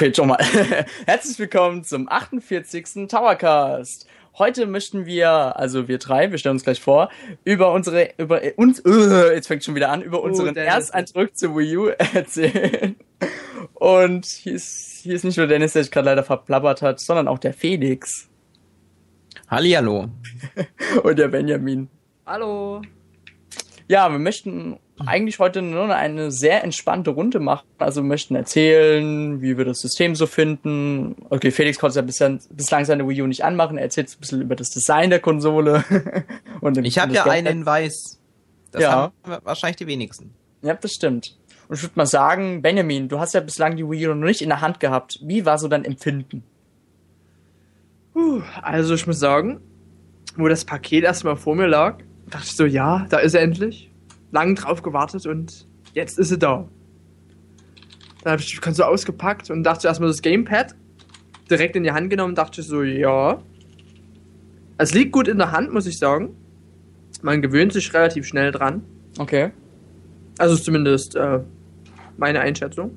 Okay, schon mal. Herzlich willkommen zum 48. Towercast. Heute möchten wir, also wir drei, wir stellen uns gleich vor, über unsere, über uns, uh, jetzt fängt schon wieder an, über unseren oh, Ersteindruck zu Wii U erzählen. Und hier ist, hier ist nicht nur Dennis, der sich gerade leider verplappert hat, sondern auch der Felix. Hallihallo. Und der Benjamin. Hallo. Ja, wir möchten eigentlich heute nur eine sehr entspannte Runde machen. Also wir möchten erzählen, wie wir das System so finden. Okay, Felix konnte ja bislang, bislang seine Wii U nicht anmachen. Er erzählt ein bisschen über das Design der Konsole. und ich habe ja einen in weiß. Das ja. haben wahrscheinlich die wenigsten. Ja, das stimmt. Und ich würde mal sagen, Benjamin, du hast ja bislang die Wii U noch nicht in der Hand gehabt. Wie war so dein Empfinden? also ich muss sagen, wo das Paket erstmal vor mir lag, dachte ich so, ja, da ist er endlich. Lang drauf gewartet und jetzt ist er da. Dann habe ich die Konsole ausgepackt und dachte erstmal das Gamepad direkt in die Hand genommen und dachte so, ja. Es liegt gut in der Hand, muss ich sagen. Man gewöhnt sich relativ schnell dran. Okay. Also zumindest äh, meine Einschätzung.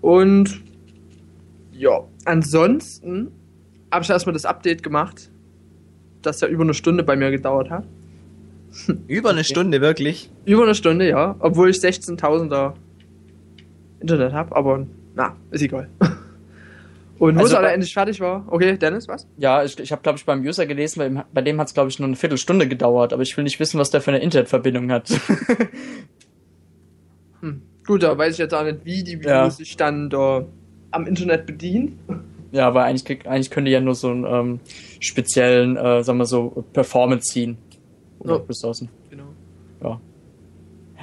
Und ja, ansonsten habe ich erstmal das Update gemacht, das ja über eine Stunde bei mir gedauert hat. Über eine Stunde, wirklich? Über eine Stunde, ja. Obwohl ich 16.000er Internet habe, aber na, ist egal. Und wo also, es endlich fertig war. Okay, Dennis, was? Ja, ich, ich habe, glaube ich, beim User gelesen, bei, bei dem hat es, glaube ich, nur eine Viertelstunde gedauert, aber ich will nicht wissen, was der für eine Internetverbindung hat. hm. Gut, da weiß ich jetzt auch nicht, wie die Videos ja. sich dann da am Internet bedienen. Ja, aber eigentlich, eigentlich könnte ja nur so einen ähm, speziellen, äh, sagen wir so, Performance ziehen. Oder oh. Ressourcen. Genau. Ja.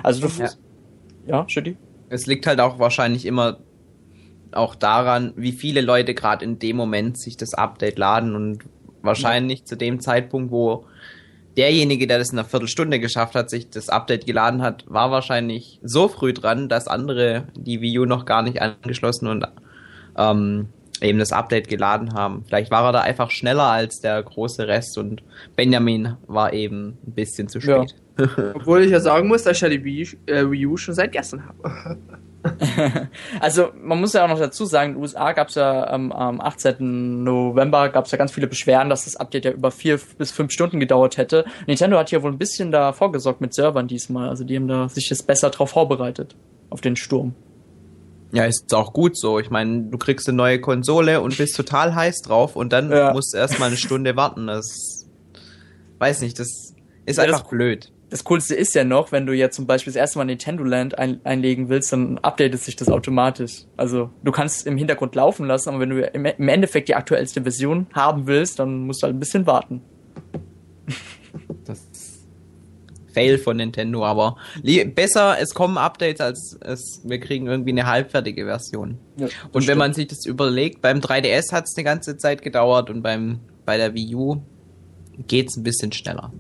Also du. Ja, ja Schütti? Es liegt halt auch wahrscheinlich immer auch daran, wie viele Leute gerade in dem Moment sich das Update laden und wahrscheinlich ja. zu dem Zeitpunkt, wo derjenige, der das in einer Viertelstunde geschafft hat, sich das Update geladen hat, war wahrscheinlich so früh dran, dass andere die Wii U noch gar nicht angeschlossen und ähm, eben das Update geladen haben. Vielleicht war er da einfach schneller als der große Rest und Benjamin war eben ein bisschen zu spät. Ja. Obwohl ich ja sagen muss, dass ich ja die Wii, äh, Wii U schon seit gestern habe. also man muss ja auch noch dazu sagen, in den USA gab es ja ähm, am 18. November gab es ja ganz viele Beschwerden, dass das Update ja über vier bis fünf Stunden gedauert hätte. Nintendo hat hier wohl ein bisschen da vorgesorgt mit Servern diesmal. Also die haben da sich jetzt besser drauf vorbereitet auf den Sturm. Ja, ist auch gut so. Ich meine, du kriegst eine neue Konsole und bist total heiß drauf und dann ja. musst du erstmal eine Stunde warten. Das weiß nicht, das ist ja, einfach das, blöd. Das Coolste ist ja noch, wenn du jetzt zum Beispiel das erste Mal Nintendo Land ein, einlegen willst, dann updatet sich das automatisch. Also du kannst im Hintergrund laufen lassen, aber wenn du im, im Endeffekt die aktuellste Version haben willst, dann musst du halt ein bisschen warten. Fail von Nintendo, aber besser, es kommen Updates, als es, wir kriegen irgendwie eine halbfertige Version. Ja, und wenn stimmt. man sich das überlegt, beim 3DS hat es eine ganze Zeit gedauert und beim, bei der Wii U geht es ein bisschen schneller.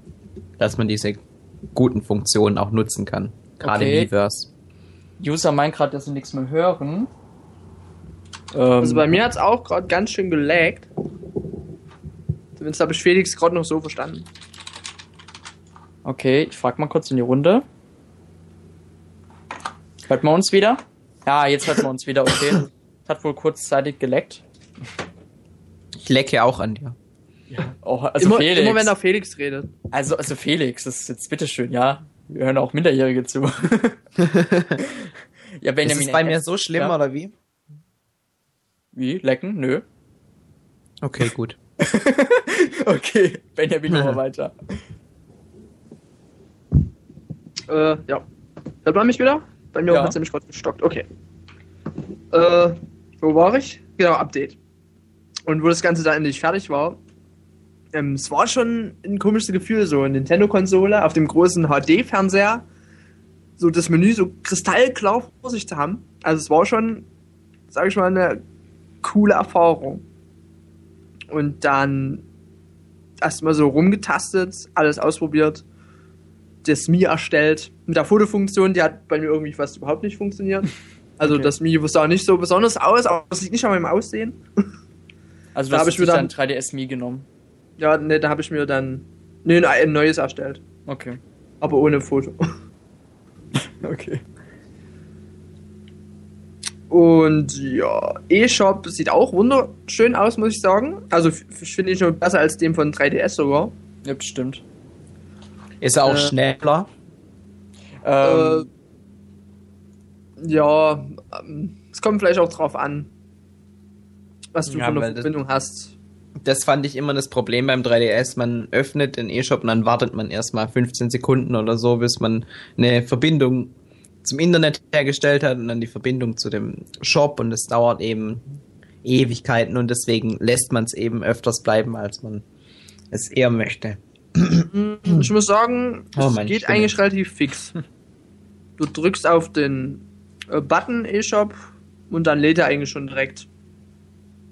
Dass man diese guten Funktionen auch nutzen kann. Gerade okay. im Miiverse. User meint gerade, dass sie nichts mehr hören. also bei ähm, mir hat es auch gerade ganz schön gelaggt. Zumindest habe ich Felix gerade noch so verstanden. Okay, ich frag mal kurz in die Runde. Hört man uns wieder? Ja, jetzt hört man uns wieder, okay. hat wohl kurzzeitig geleckt. Ich lecke auch an dir. Ja, oh, also immer, Felix. immer wenn er Felix redet. Also, also Felix, das ist jetzt bitteschön, ja. Wir hören auch Minderjährige zu. ja, Benjamin. Ist es bei mir so schlimm, ja. oder wie? Wie? Lecken? Nö. Okay, gut. okay, Benjamin, mal weiter. Äh, ja. Hört man mich wieder? Bei mir ja. hat es nämlich kurz gestockt. Okay. Äh, wo war ich? Genau, Update. Und wo das Ganze dann endlich fertig war, ähm, es war schon ein komisches Gefühl, so eine Nintendo-Konsole auf dem großen HD-Fernseher, so das Menü so kristallklar vor sich zu haben. Also es war schon, sag ich mal, eine coole Erfahrung. Und dann erstmal so rumgetastet, alles ausprobiert das Mi erstellt mit der Fotofunktion, die hat bei mir irgendwie fast überhaupt nicht funktioniert. Also okay. das Mi sah nicht so besonders aus, aber es liegt nicht an meinem Aussehen. Also da habe ich mir dann 3DS Mi genommen. Ja, ne, da habe ich mir dann ne, ein neues erstellt. Okay. Aber ohne Foto. okay. Und ja, eShop sieht auch wunderschön aus, muss ich sagen. Also ich finde ich schon besser als dem von 3DS sogar. Ja, bestimmt. Ist er auch äh, schneller? Ähm, äh, ja, ähm, es kommt vielleicht auch drauf an, was du ja, für eine Verbindung das, hast. Das fand ich immer das Problem beim 3DS. Man öffnet den eShop und dann wartet man erstmal 15 Sekunden oder so, bis man eine Verbindung zum Internet hergestellt hat und dann die Verbindung zu dem Shop und es dauert eben Ewigkeiten und deswegen lässt man es eben öfters bleiben, als man es eher möchte. Ich muss sagen, oh, es geht Stimme. eigentlich relativ fix. Du drückst auf den äh, Button eShop und dann lädt er eigentlich schon direkt.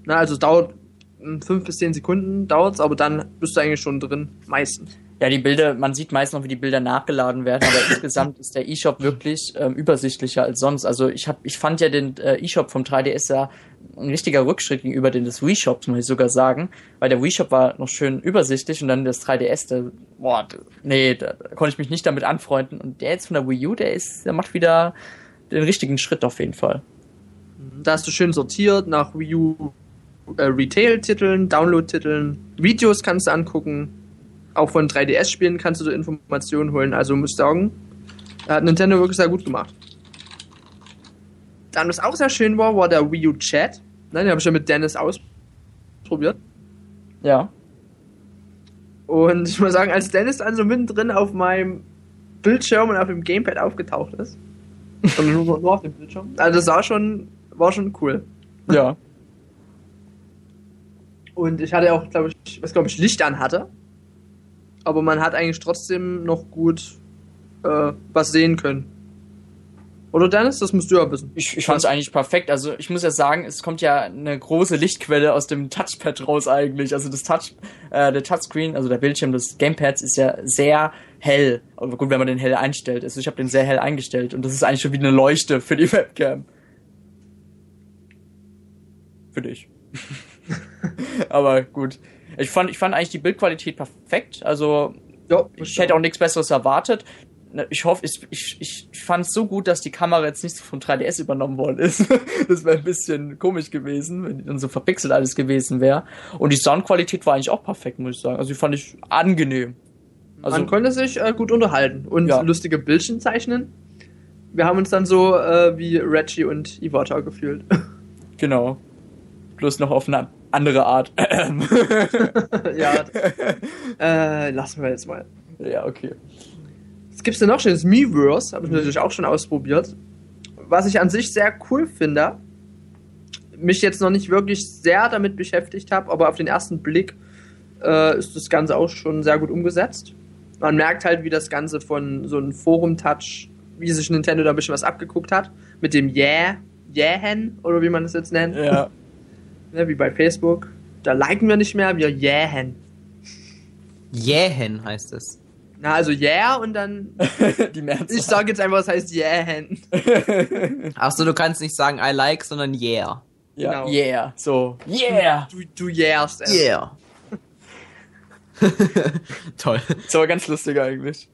Na, also dauert 5 bis 10 Sekunden dauert's, aber dann bist du eigentlich schon drin, meistens. Ja, die Bilder, man sieht meist noch, wie die Bilder nachgeladen werden, aber insgesamt ist der eShop wirklich ähm, übersichtlicher als sonst. Also ich hab, ich fand ja den äh, eShop vom 3DS ja ein richtiger Rückschritt gegenüber den des Wii Shops, muss ich sogar sagen, weil der Wii Shop war noch schön übersichtlich und dann das 3DS, der, boah, nee, da konnte ich mich nicht damit anfreunden und der jetzt von der Wii U, der ist, der macht wieder den richtigen Schritt auf jeden Fall. Da hast du schön sortiert nach Wii U äh, Retail-Titeln, Download-Titeln, Videos kannst du angucken, auch von 3DS-Spielen kannst du Informationen holen. Also muss ich sagen, hat Nintendo wirklich sehr gut gemacht. Dann, was auch sehr schön war, war der Wii U Chat. Ne, den habe ich ja mit Dennis ausprobiert. Ja. Und ich muss sagen, als Dennis dann so mittendrin auf meinem Bildschirm und auf dem Gamepad aufgetaucht ist, und nur, nur auf dem Bildschirm, also das war schon, war schon cool. Ja. Und ich hatte auch, glaube ich, was glaube ich, Licht an hatte aber man hat eigentlich trotzdem noch gut äh, was sehen können. Oder Dennis, das musst du ja wissen. Ich, ich fand es eigentlich perfekt. Also ich muss ja sagen, es kommt ja eine große Lichtquelle aus dem Touchpad raus eigentlich. Also das Touch, äh, der Touchscreen, also der Bildschirm des Gamepads ist ja sehr hell. Aber gut, wenn man den hell einstellt. Also ich habe den sehr hell eingestellt und das ist eigentlich schon wie eine Leuchte für die Webcam. Für dich. Aber gut. Ich fand, ich fand eigentlich die Bildqualität perfekt. Also ja, ich hätte auch nichts Besseres erwartet. Ich hoffe, ich, ich, ich fand es so gut, dass die Kamera jetzt nicht vom 3DS übernommen worden ist. das wäre ein bisschen komisch gewesen, wenn die dann so verpixelt alles gewesen wäre. Und die Soundqualität war eigentlich auch perfekt, muss ich sagen. Also die fand ich angenehm. Also, Man konnte sich äh, gut unterhalten und ja. lustige Bildchen zeichnen. Wir haben uns dann so äh, wie Reggie und Iwata gefühlt. Genau. Bloß noch auf einer andere Art. ja. äh, lassen wir jetzt mal. Ja, okay. Was gibt's denn noch schönes? Miiverse, habe ich natürlich auch schon ausprobiert. Was ich an sich sehr cool finde, mich jetzt noch nicht wirklich sehr damit beschäftigt habe, aber auf den ersten Blick äh, ist das Ganze auch schon sehr gut umgesetzt. Man merkt halt, wie das Ganze von so einem Forum-Touch, wie sich Nintendo da ein bisschen was abgeguckt hat, mit dem Yeah, Yeah-Hen, oder wie man das jetzt nennt. Ja ne, wie bei Facebook. Da liken wir nicht mehr, wir jähen. Jähen heißt es. Na, also yeah und dann. Die Mehrzahl. Ich sage jetzt einfach, was heißt jähen. Achso, du kannst nicht sagen I like, sondern yeah. Ja, genau. yeah. So, yeah. Du, du yeahst. Yeah. Toll. Das war ganz lustig eigentlich.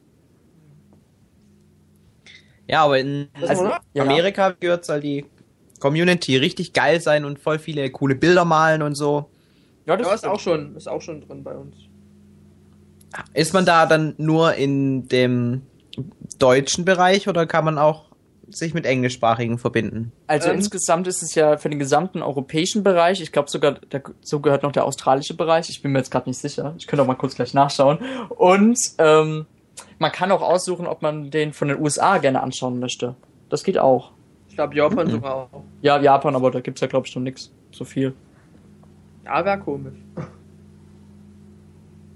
Ja, aber in also, Amerika gehört es halt die Community richtig geil sein und voll viele coole Bilder malen und so. Ja, das ja, ist auch schon, ist auch schon drin bei uns. Ist man da dann nur in dem deutschen Bereich oder kann man auch sich mit englischsprachigen verbinden? Also ähm, insgesamt ist es ja für den gesamten europäischen Bereich, ich glaube sogar, so gehört noch der australische Bereich, ich bin mir jetzt gerade nicht sicher, ich könnte auch mal kurz gleich nachschauen. Und ähm, man kann auch aussuchen, ob man den von den USA gerne anschauen möchte. Das geht auch. Ich glaube Japan mhm. sogar auch. Ja, Japan, aber da gibt es ja, glaube ich, noch nichts. So viel. Ja, wäre komisch.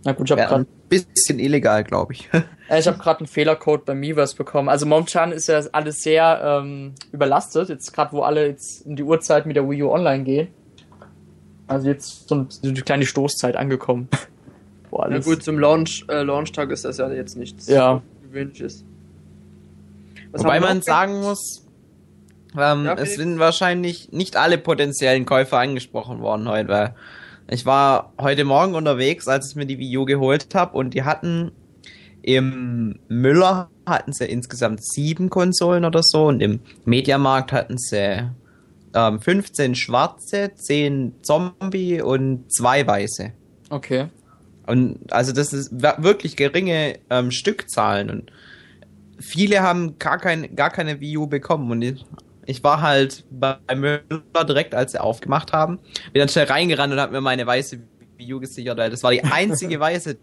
Na gut, ich habe gerade. Ein bisschen illegal, glaube ich. ich habe gerade einen Fehlercode bei Miiverse bekommen. Also momentan ist ja alles sehr ähm, überlastet. Jetzt gerade, wo alle jetzt in die Uhrzeit mit der Wii U online gehen. Also jetzt so die kleine Stoßzeit angekommen. Boah, alles. Na gut, zum Launch, äh, Launchtag ist das ja jetzt nichts ja. gewöhnliches. Was Wobei man sagen muss, ähm, ja, es sind wahrscheinlich nicht alle potenziellen Käufer angesprochen worden heute, weil ich war heute Morgen unterwegs, als ich mir die Wii U geholt habe und die hatten im Müller hatten sie insgesamt sieben Konsolen oder so und im Mediamarkt hatten sie ähm, 15 schwarze, 10 Zombie und 2 weiße. Okay. Und also das ist wirklich geringe ähm, Stückzahlen und viele haben gar, kein, gar keine Wii U bekommen und ich, war halt bei Müller direkt, als sie aufgemacht haben, bin dann schnell reingerannt und hab mir meine weiße Wii U gesichert, weil das war die einzige weiße,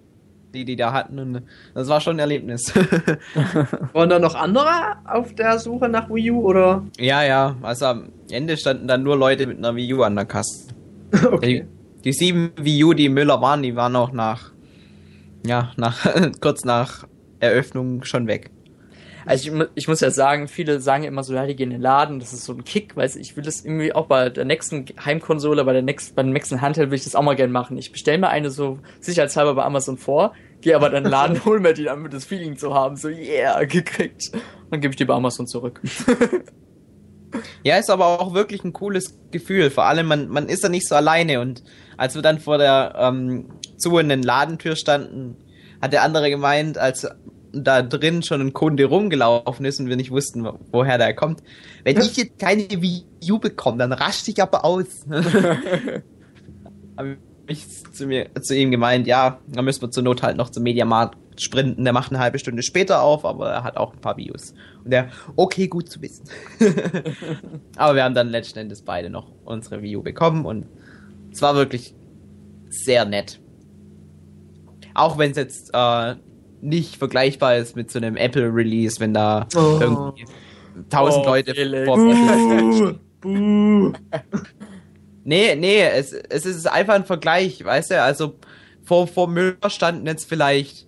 die die da hatten und das war schon ein Erlebnis. Waren da noch andere auf der Suche nach Wii U oder? Ja, ja, also am Ende standen dann nur Leute mit einer Wii U an der Kasse. okay. Die, die sieben Wii U, die Müller waren, die waren auch nach, ja, nach, kurz nach Eröffnung schon weg. Also ich, ich muss ja sagen, viele sagen immer so, ja, die gehen in den Laden, das ist so ein Kick, weiß ich will das irgendwie auch bei der nächsten Heimkonsole, bei der nächsten, beim nächsten Handheld will ich das auch mal gerne machen. Ich bestelle mir eine so sicherheitshalber bei Amazon vor, gehe aber dann in den Laden, hol mir die, damit das Feeling zu haben, so yeah, gekriegt. Dann gebe ich die bei Amazon zurück. ja, ist aber auch wirklich ein cooles Gefühl. Vor allem, man, man ist da nicht so alleine und als wir dann vor der ähm, zu in den Ladentür standen, hat der andere gemeint, als da drin schon ein Kunde rumgelaufen ist und wir nicht wussten, woher der kommt. Wenn ich jetzt keine Wii U bekomme, dann rasch dich aber aus. Habe ich zu, mir, zu ihm gemeint, ja, dann müssen wir zur Not halt noch zum Mediamarkt sprinten. Der macht eine halbe Stunde später auf, aber er hat auch ein paar Views. Und der, okay, gut zu wissen. aber wir haben dann letzten Endes beide noch unsere Wii U bekommen und es war wirklich sehr nett. Auch wenn es jetzt äh, nicht vergleichbar ist mit so einem Apple-Release, wenn da oh. irgendwie tausend oh, Leute vor Buh. Buh. Nee, nee, es, es ist einfach ein Vergleich, weißt du, also vor, vor Müller standen jetzt vielleicht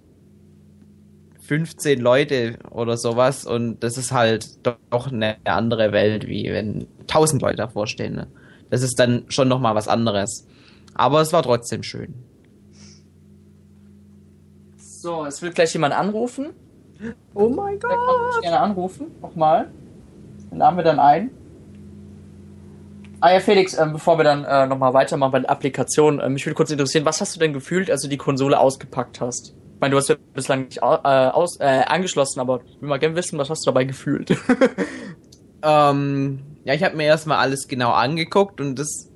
15 Leute oder sowas und das ist halt doch eine andere Welt, wie wenn 1000 Leute davor stehen. Ne? Das ist dann schon nochmal was anderes. Aber es war trotzdem schön. So, es will gleich jemand anrufen. Oh mein Gott. Ich gerne anrufen. Nochmal. Den laden wir dann ein. Ah ja, Felix, äh, bevor wir dann äh, nochmal weitermachen bei der Applikation, äh, mich würde kurz interessieren, was hast du denn gefühlt, als du die Konsole ausgepackt hast? Ich meine, du hast ja bislang nicht äh, aus, äh, angeschlossen, aber ich will mal gerne wissen, was hast du dabei gefühlt? ähm, ja, ich habe mir erstmal alles genau angeguckt und das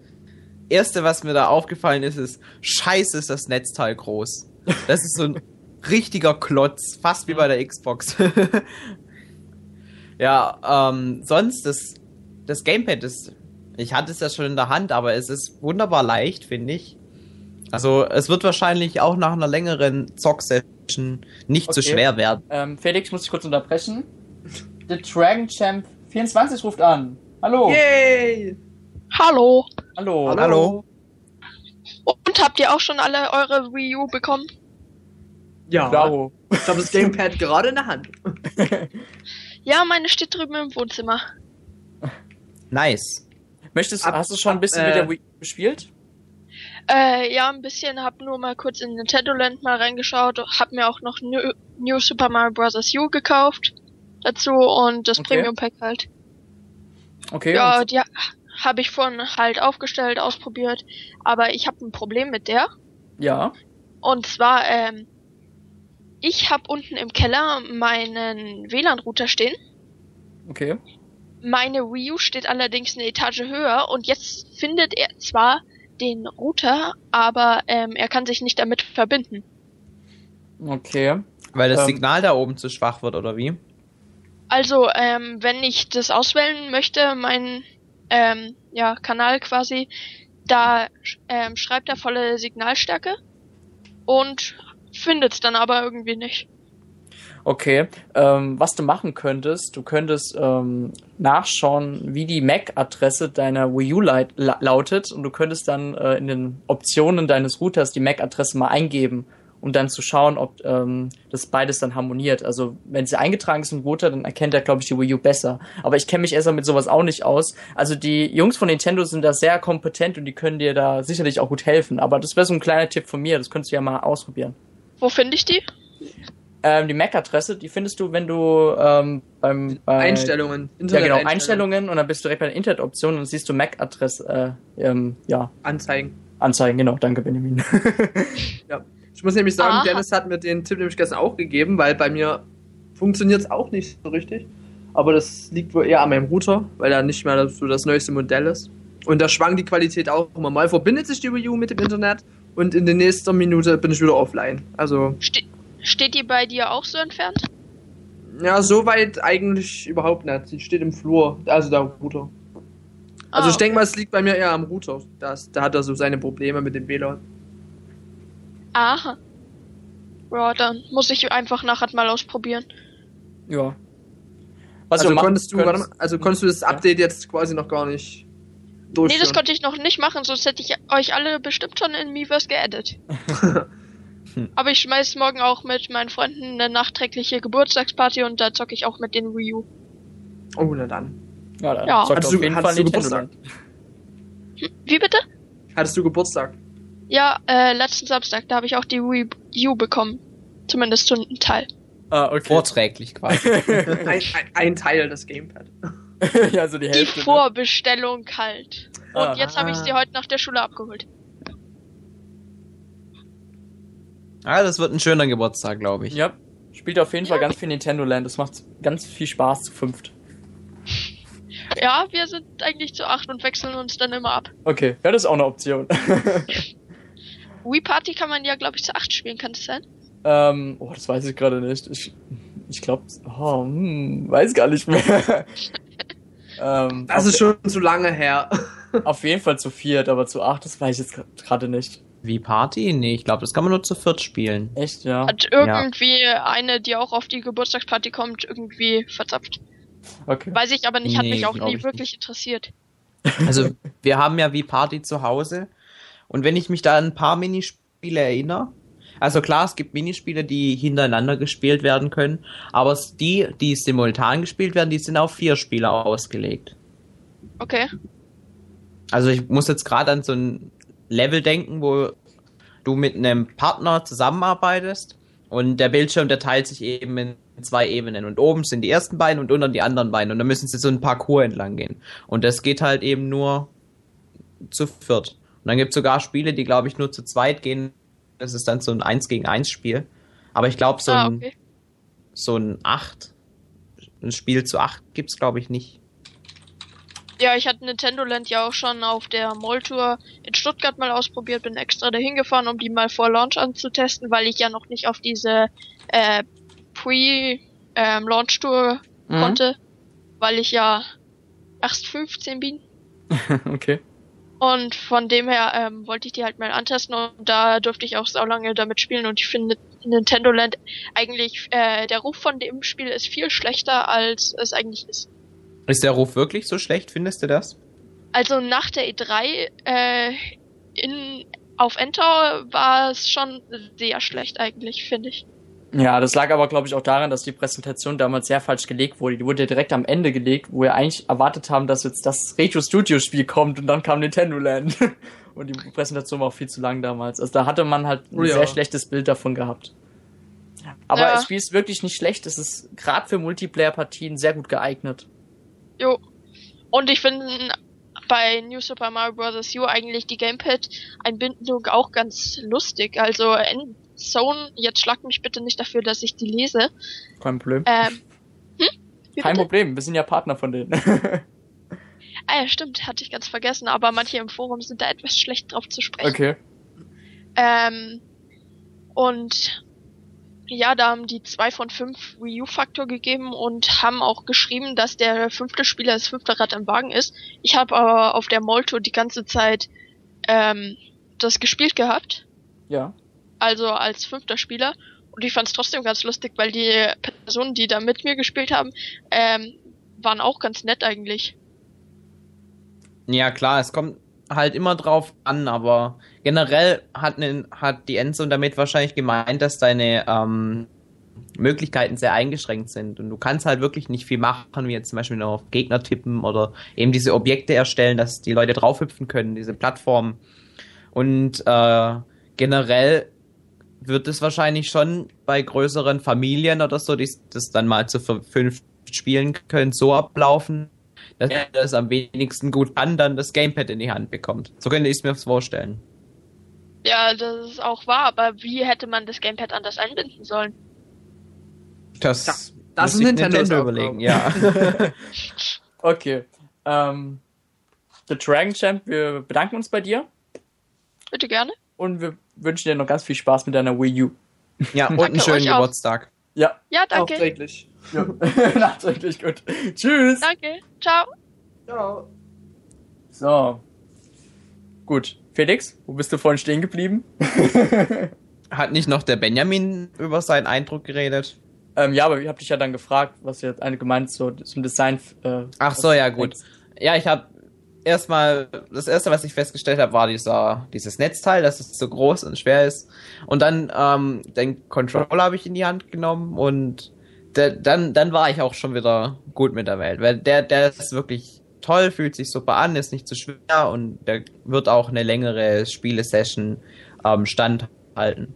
erste, was mir da aufgefallen ist, ist, scheiße ist das Netzteil groß. Das ist so ein richtiger Klotz, fast wie bei der Xbox. ja, ähm, sonst das, das Gamepad ist, ich hatte es ja schon in der Hand, aber es ist wunderbar leicht, finde ich. Also es wird wahrscheinlich auch nach einer längeren Zock-Session nicht okay. so schwer werden. Ähm, Felix, muss ich kurz unterbrechen. The Dragon Champ 24 ruft an. Hallo. Yay! Hallo. Hallo. Hallo. Hallo. Und habt ihr auch schon alle eure Wii U bekommen? Ja. Bravo. Ich habe das Gamepad gerade in der Hand. ja, meine steht drüben im Wohnzimmer. Nice. Möchtest, ab, hast du schon ein bisschen ab, äh, Wii gespielt? Äh, ja, ein bisschen. Hab nur mal kurz in Nintendo Land mal reingeschaut. Hab mir auch noch New, New Super Mario Bros. U gekauft dazu und das okay. Premium Pack halt. Okay. Ja, die habe ich vorhin halt aufgestellt, ausprobiert. Aber ich habe ein Problem mit der. Ja. Und zwar, ähm, ich habe unten im Keller meinen WLAN-Router stehen. Okay. Meine Wii U steht allerdings eine Etage höher und jetzt findet er zwar den Router, aber ähm, er kann sich nicht damit verbinden. Okay. Weil das ähm, Signal da oben zu schwach wird, oder wie? Also, ähm, wenn ich das auswählen möchte, mein ähm, ja, Kanal quasi, da ähm, schreibt er volle Signalstärke und findet es dann aber irgendwie nicht. Okay, ähm, was du machen könntest, du könntest ähm, nachschauen, wie die MAC-Adresse deiner Wii U la lautet und du könntest dann äh, in den Optionen deines Routers die MAC-Adresse mal eingeben und dann zu schauen, ob ähm, das beides dann harmoniert. Also wenn sie eingetragen ist im Router, dann erkennt er, glaube ich, die Wii U besser. Aber ich kenne mich erstmal mit sowas auch nicht aus. Also die Jungs von Nintendo sind da sehr kompetent und die können dir da sicherlich auch gut helfen. Aber das wäre so ein kleiner Tipp von mir, das könntest du ja mal ausprobieren. Wo finde ich die? Ähm, die MAC-Adresse, die findest du, wenn du ähm, beim bei, Einstellungen, Internet ja genau Einstellungen und dann bist du direkt bei der Internet-Option und siehst du MAC-Adresse, äh, ähm, ja. Anzeigen. Anzeigen, genau, danke Benjamin. ja. Ich muss nämlich sagen, Aha. Dennis hat mir den Tipp nämlich gestern auch gegeben, weil bei mir funktioniert es auch nicht so richtig. Aber das liegt wohl eher an meinem Router, weil er nicht mehr so das neueste Modell ist. Und da schwankt die Qualität auch immer mal. Verbindet sich die Wii U mit dem Internet und in der nächsten Minute bin ich wieder offline. Also. Ste steht die bei dir auch so entfernt? Ja, so weit eigentlich überhaupt nicht. Sie steht im Flur, also der Router. Also Ah, ich denke mal, es liegt bei mir eher am Router. Das, da hat er so seine Probleme mit dem WLAN. Aha. Ja, dann muss ich einfach nachher mal ausprobieren. Ja. Was also konntest du, mal, also konntest du das Ja. Update jetzt quasi noch gar nicht Nee, durchführen? das konnte ich noch nicht machen, sonst hätte ich euch alle bestimmt schon in Miiverse geaddet. Aber ich schmeiß morgen auch mit meinen Freunden eine nachträgliche Geburtstagsparty und da zocke ich auch mit den Wii U. oh, na dann. Ja, dann Ja. zockt Hattest auf du- jeden hattest Fall du Geburtstag? Land. Wie bitte? Hattest du Geburtstag? Ja, äh, letzten Samstag, da habe ich auch die Wii U bekommen. Zumindest zu einem Teil. Ah, okay. Vorträglich quasi. ein, ein, ein Teil des Gamepad. ja, so die Die Hälfte. ne? Vorbestellung halt. Und Ah. jetzt habe ich sie heute nach der Schule abgeholt. ah, das wird ein schöner Geburtstag, glaube ich. Ja, spielt auf jeden Fall ganz viel Nintendo Land. Das macht ganz viel Spaß zu fünft. Ja, wir sind eigentlich zu acht und wechseln uns dann immer ab. Okay, ja, das ist auch eine Option. Wii Party kann man ja, glaube ich, zu acht spielen, kann das sein? ähm, oh, das weiß ich gerade nicht. Ich, ich glaube, oh, hm, weiß gar nicht mehr. ähm, Das ist schon zu lange her. auf jeden Fall zu viert, aber zu acht, das weiß ich jetzt gerade nicht. Wie Party? Nee, ich glaube, das kann man nur zu viert spielen. Echt, ja. Hat irgendwie eine, die auch auf die Geburtstagsparty kommt, irgendwie verzapft. Okay. Weiß ich aber nicht, hat Nee, mich auch nie ich wirklich interessiert. Also, wir haben ja wie Party zu Hause. Und wenn ich mich da an ein paar Minispiele erinnere, also klar, es gibt Minispiele, die hintereinander gespielt werden können, aber die, die simultan gespielt werden, die sind auf vier Spieler ausgelegt. Okay. Also ich muss jetzt gerade an so ein Level denken, wo du mit einem Partner zusammenarbeitest und der Bildschirm, der teilt sich eben in zwei Ebenen und oben sind die ersten beiden und unten die anderen beiden und dann müssen sie so ein Parcours entlang gehen. Und das geht halt eben nur zu viert. Und dann gibt es sogar Spiele, die glaube ich nur zu zweit gehen. Das ist dann so ein 1 gegen 1 Spiel. Aber ich glaube, so, ah, ein, okay. so ein 8, ein Spiel zu 8 gibt's glaube ich nicht. Ja, ich hatte Nintendo Land ja auch schon auf der Mall-Tour in Stuttgart mal ausprobiert, bin extra dahin gefahren, um die mal vor Launch anzutesten, weil ich ja noch nicht auf diese äh, Pre-Launch-Tour Mhm. konnte, weil ich ja erst 15 bin. okay. Und von dem her ähm, wollte ich die halt mal antesten und da durfte ich auch sau lange damit spielen und ich finde Nintendo Land eigentlich, äh, der Ruf von dem Spiel ist viel schlechter als es eigentlich ist. Ist der Ruf wirklich so schlecht, findest du das? Also nach der E3 äh, in, auf Enter war es schon sehr schlecht eigentlich, finde ich. Ja, das lag aber, glaube ich, auch daran, dass die Präsentation damals sehr falsch gelegt wurde. Die wurde ja direkt am Ende gelegt, wo wir eigentlich erwartet haben, dass jetzt das Retro Studio Spiel kommt und dann kam Nintendo Land. Und die Präsentation war auch viel zu lang damals. Also da hatte man halt ein Oh ja. sehr schlechtes Bild davon gehabt. Aber Ja. das Spiel ist wirklich nicht schlecht. Es ist gerade für Multiplayer-Partien sehr gut geeignet. Jo. Und ich finde bei New Super Mario Bros. U eigentlich die Gamepad-Einbindung auch ganz lustig. Also Endzone, jetzt schlag mich bitte nicht dafür, dass ich die lese. Kein Problem. Ähm, hm? Kein? Problem, wir sind ja Partner von denen. Ah ja, stimmt, hatte ich ganz vergessen, aber manche im Forum sind da etwas schlecht drauf zu sprechen. okay. Ähm, und ja, da haben die zwei von fünf Wii U-Faktor gegeben und haben auch geschrieben, dass der fünfte Spieler das fünfte Rad im Wagen ist. Ich habe aber auf der Molto die ganze Zeit ähm, das gespielt gehabt, Ja. Also als fünfter Spieler. Und ich fand es trotzdem ganz lustig, weil die Personen, die da mit mir gespielt haben, ähm, waren auch ganz nett eigentlich. Ja, klar, es kommt halt immer drauf an, aber generell hat, ne, hat die Endzone damit wahrscheinlich gemeint, dass deine ähm, Möglichkeiten sehr eingeschränkt sind und du kannst halt wirklich nicht viel machen, wie jetzt zum Beispiel noch auf Gegner tippen oder eben diese Objekte erstellen, dass die Leute draufhüpfen können, diese Plattformen. Und äh, generell wird es wahrscheinlich schon bei größeren Familien oder so, die das dann mal zu fünf spielen können, so ablaufen, dass er das am wenigsten gut kann, dann das Gamepad in die Hand bekommt. So könnte ich es mir vorstellen. Ja, das ist auch wahr, aber wie hätte man das Gamepad anders einbinden sollen? Das, Ja, Das ist Nintendo, Nintendo überlegen, ja. okay. Ähm, The Dragon Champ, wir bedanken uns bei dir. Bitte gerne. Und wir wünschen dir noch ganz viel Spaß mit deiner Wii U. Ja, und einen schönen Geburtstag. Ja. Ja, danke. Nachträglich. Ja. Nachträglich, gut. Tschüss. Danke. Ciao. Ciao. So. Gut. Felix, wo bist du vorhin stehen geblieben? Hat nicht noch der Benjamin über seinen Eindruck geredet? Ähm, ja, aber ich habe dich ja dann gefragt, was jetzt eine gemeint so zum Design. Äh, Ach so, ja gut. Ja, ich habe erstmal das erste, was ich festgestellt habe, war dieser dieses Netzteil, dass es so groß und schwer ist. Und dann ähm, den Controller habe ich in die Hand genommen und der, dann dann war ich auch schon wieder gut mit der Welt, weil der der ist wirklich toll, fühlt sich super an, ist nicht zu schwer und der wird auch eine längere Spielesession ähm, standhalten.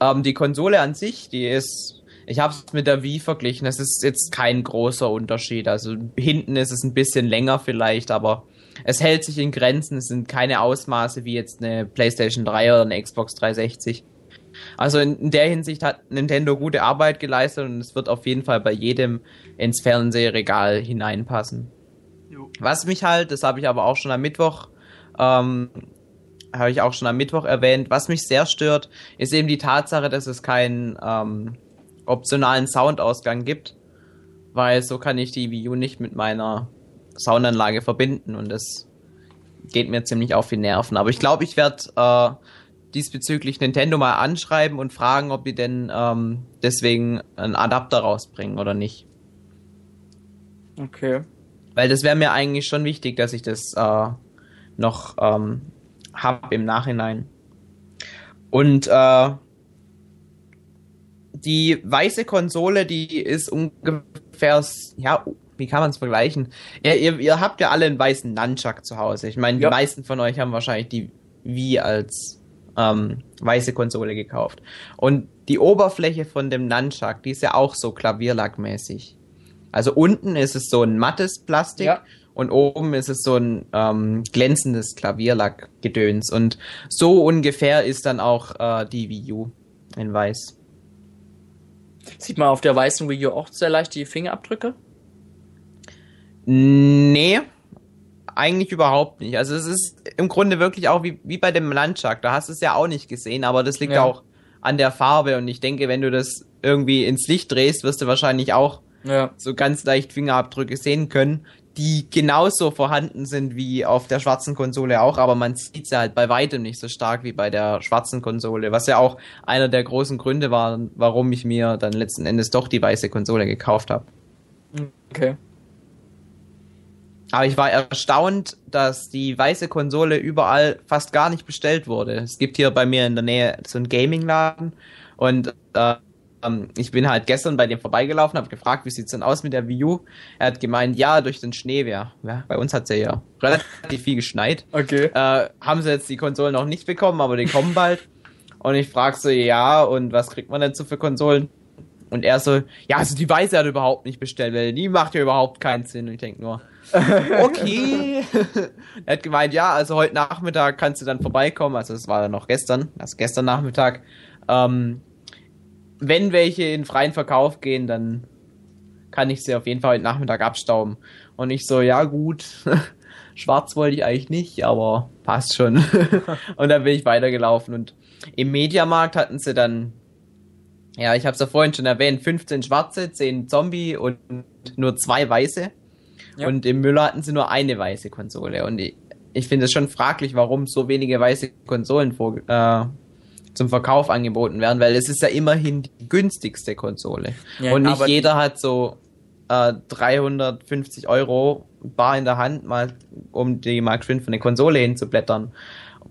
Ähm, die Konsole an sich, die ist ich habe es mit der Wii verglichen. Es ist jetzt kein großer Unterschied. Also hinten ist es ein bisschen länger vielleicht, aber es hält sich in Grenzen. Es sind keine Ausmaße wie jetzt eine PlayStation 3 oder eine Xbox 360. Also in, der Hinsicht hat Nintendo gute Arbeit geleistet und es wird auf jeden Fall bei jedem ins Fernsehregal hineinpassen. Jo. Was mich halt, das habe ich aber auch schon am Mittwoch, ähm, habe ich auch schon am Mittwoch erwähnt, was mich sehr stört, ist eben die Tatsache, dass es kein ähm, optionalen Soundausgang gibt, weil so kann ich die Wii U nicht mit meiner Soundanlage verbinden und das geht mir ziemlich auf die Nerven. Aber ich glaube, ich werde äh, diesbezüglich Nintendo mal anschreiben und fragen, ob die denn ähm, deswegen einen Adapter rausbringen oder nicht. Okay. Weil das wäre mir eigentlich schon wichtig, dass ich das äh, noch ähm, habe im Nachhinein. Und äh, die weiße Konsole, die ist ungefähr, ja, wie kann man es vergleichen? Ihr, ihr, ihr, habt ja alle einen weißen Nunchuck zu Hause. Ich meine, die meisten von euch haben wahrscheinlich die Wii als ähm, weiße Konsole gekauft. Und die Oberfläche von dem Nunchuck, die ist ja auch so klavierlackmäßig. Also unten ist es so ein mattes Plastik ja. und oben ist es so ein ähm, glänzendes Klavierlackgedöns. Und so ungefähr ist dann auch äh, die Wii U in weiß. Sieht man auf der weißen Wii U auch sehr leicht die Fingerabdrücke? Nee, eigentlich überhaupt nicht. Also es ist im Grunde wirklich auch wie, wie bei dem Nunchuck. Da hast du es ja auch nicht gesehen, aber das liegt ja. auch an der Farbe und ich denke, wenn du das irgendwie ins Licht drehst, wirst du wahrscheinlich auch ja. so ganz leicht Fingerabdrücke sehen können die genauso vorhanden sind wie auf der schwarzen Konsole auch, aber man sieht sie halt bei weitem nicht so stark wie bei der schwarzen Konsole, was ja auch einer der großen Gründe war, warum ich mir dann letzten Endes doch die weiße Konsole gekauft habe. Okay. Aber ich war erstaunt, dass die weiße Konsole überall fast gar nicht bestellt wurde. Es gibt hier bei mir in der Nähe so einen Gaming-Laden und äh, ich bin halt gestern bei dem vorbeigelaufen, habe gefragt, wie sieht's denn aus mit der Wii U? Er hat gemeint, ja, durch den Schnee wäre. Ja, bei uns hat's ja, ja relativ viel geschneit. Okay. Äh, haben sie jetzt die Konsolen noch nicht bekommen, aber die kommen bald. Und ich frag so, ja, und was kriegt man denn so für Konsolen? Und er so, ja, also die Weiße hat überhaupt nicht bestellt, weil die macht ja überhaupt keinen Sinn. Und ich denk nur, okay. er hat gemeint, ja, also heute Nachmittag kannst du dann vorbeikommen. Also es war dann noch gestern, also gestern Nachmittag. Ähm, wenn welche in freien Verkauf gehen, dann kann ich sie auf jeden Fall heute Nachmittag abstauben. Und ich so, ja gut, schwarz wollte ich eigentlich nicht, aber passt schon. und dann bin ich weitergelaufen und im Mediamarkt hatten sie dann, ja, ich habe es ja vorhin schon erwähnt, 15 schwarze, 10 Zombie und nur zwei weiße. Ja. Und im Müller hatten sie nur eine weiße Konsole. Und ich, ich finde es schon fraglich, warum so wenige weiße Konsolen vor, äh, zum Verkauf angeboten werden, weil es ist ja immerhin die günstigste Konsole. Ja, und nicht jeder hat so äh, 350 Euro bar in der Hand, mal um die Mark 5 eine Konsole hinzublättern.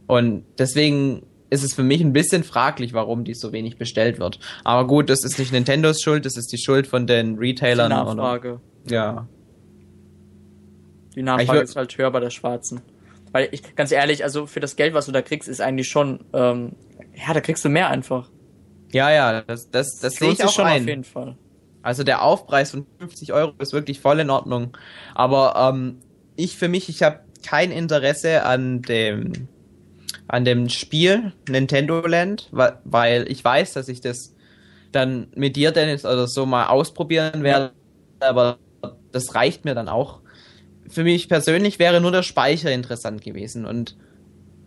Und deswegen ist es für mich ein bisschen fraglich, warum die so wenig bestellt wird. Aber gut, das ist nicht Nintendos Schuld, das ist die Schuld von den Retailern. Die Nachfrage. Oder, ja. Die Nachfrage ist halt höher bei der schwarzen. Weil ich, ganz ehrlich, also für das Geld, was du da kriegst, ist eigentlich schon ähm, ja, da kriegst du mehr einfach. Ja, ja, das, das, das, sehe ich auch schon ein. auf jeden Fall. Also der Aufpreis von 50 Euro ist wirklich voll in Ordnung. Aber ähm, ich für mich, ich habe kein Interesse an dem an dem Spiel Nintendo Land, weil ich weiß, dass ich das dann mit dir, Dennis, oder so mal ausprobieren werde, aber das reicht mir dann auch. Für mich persönlich wäre nur der Speicher interessant gewesen und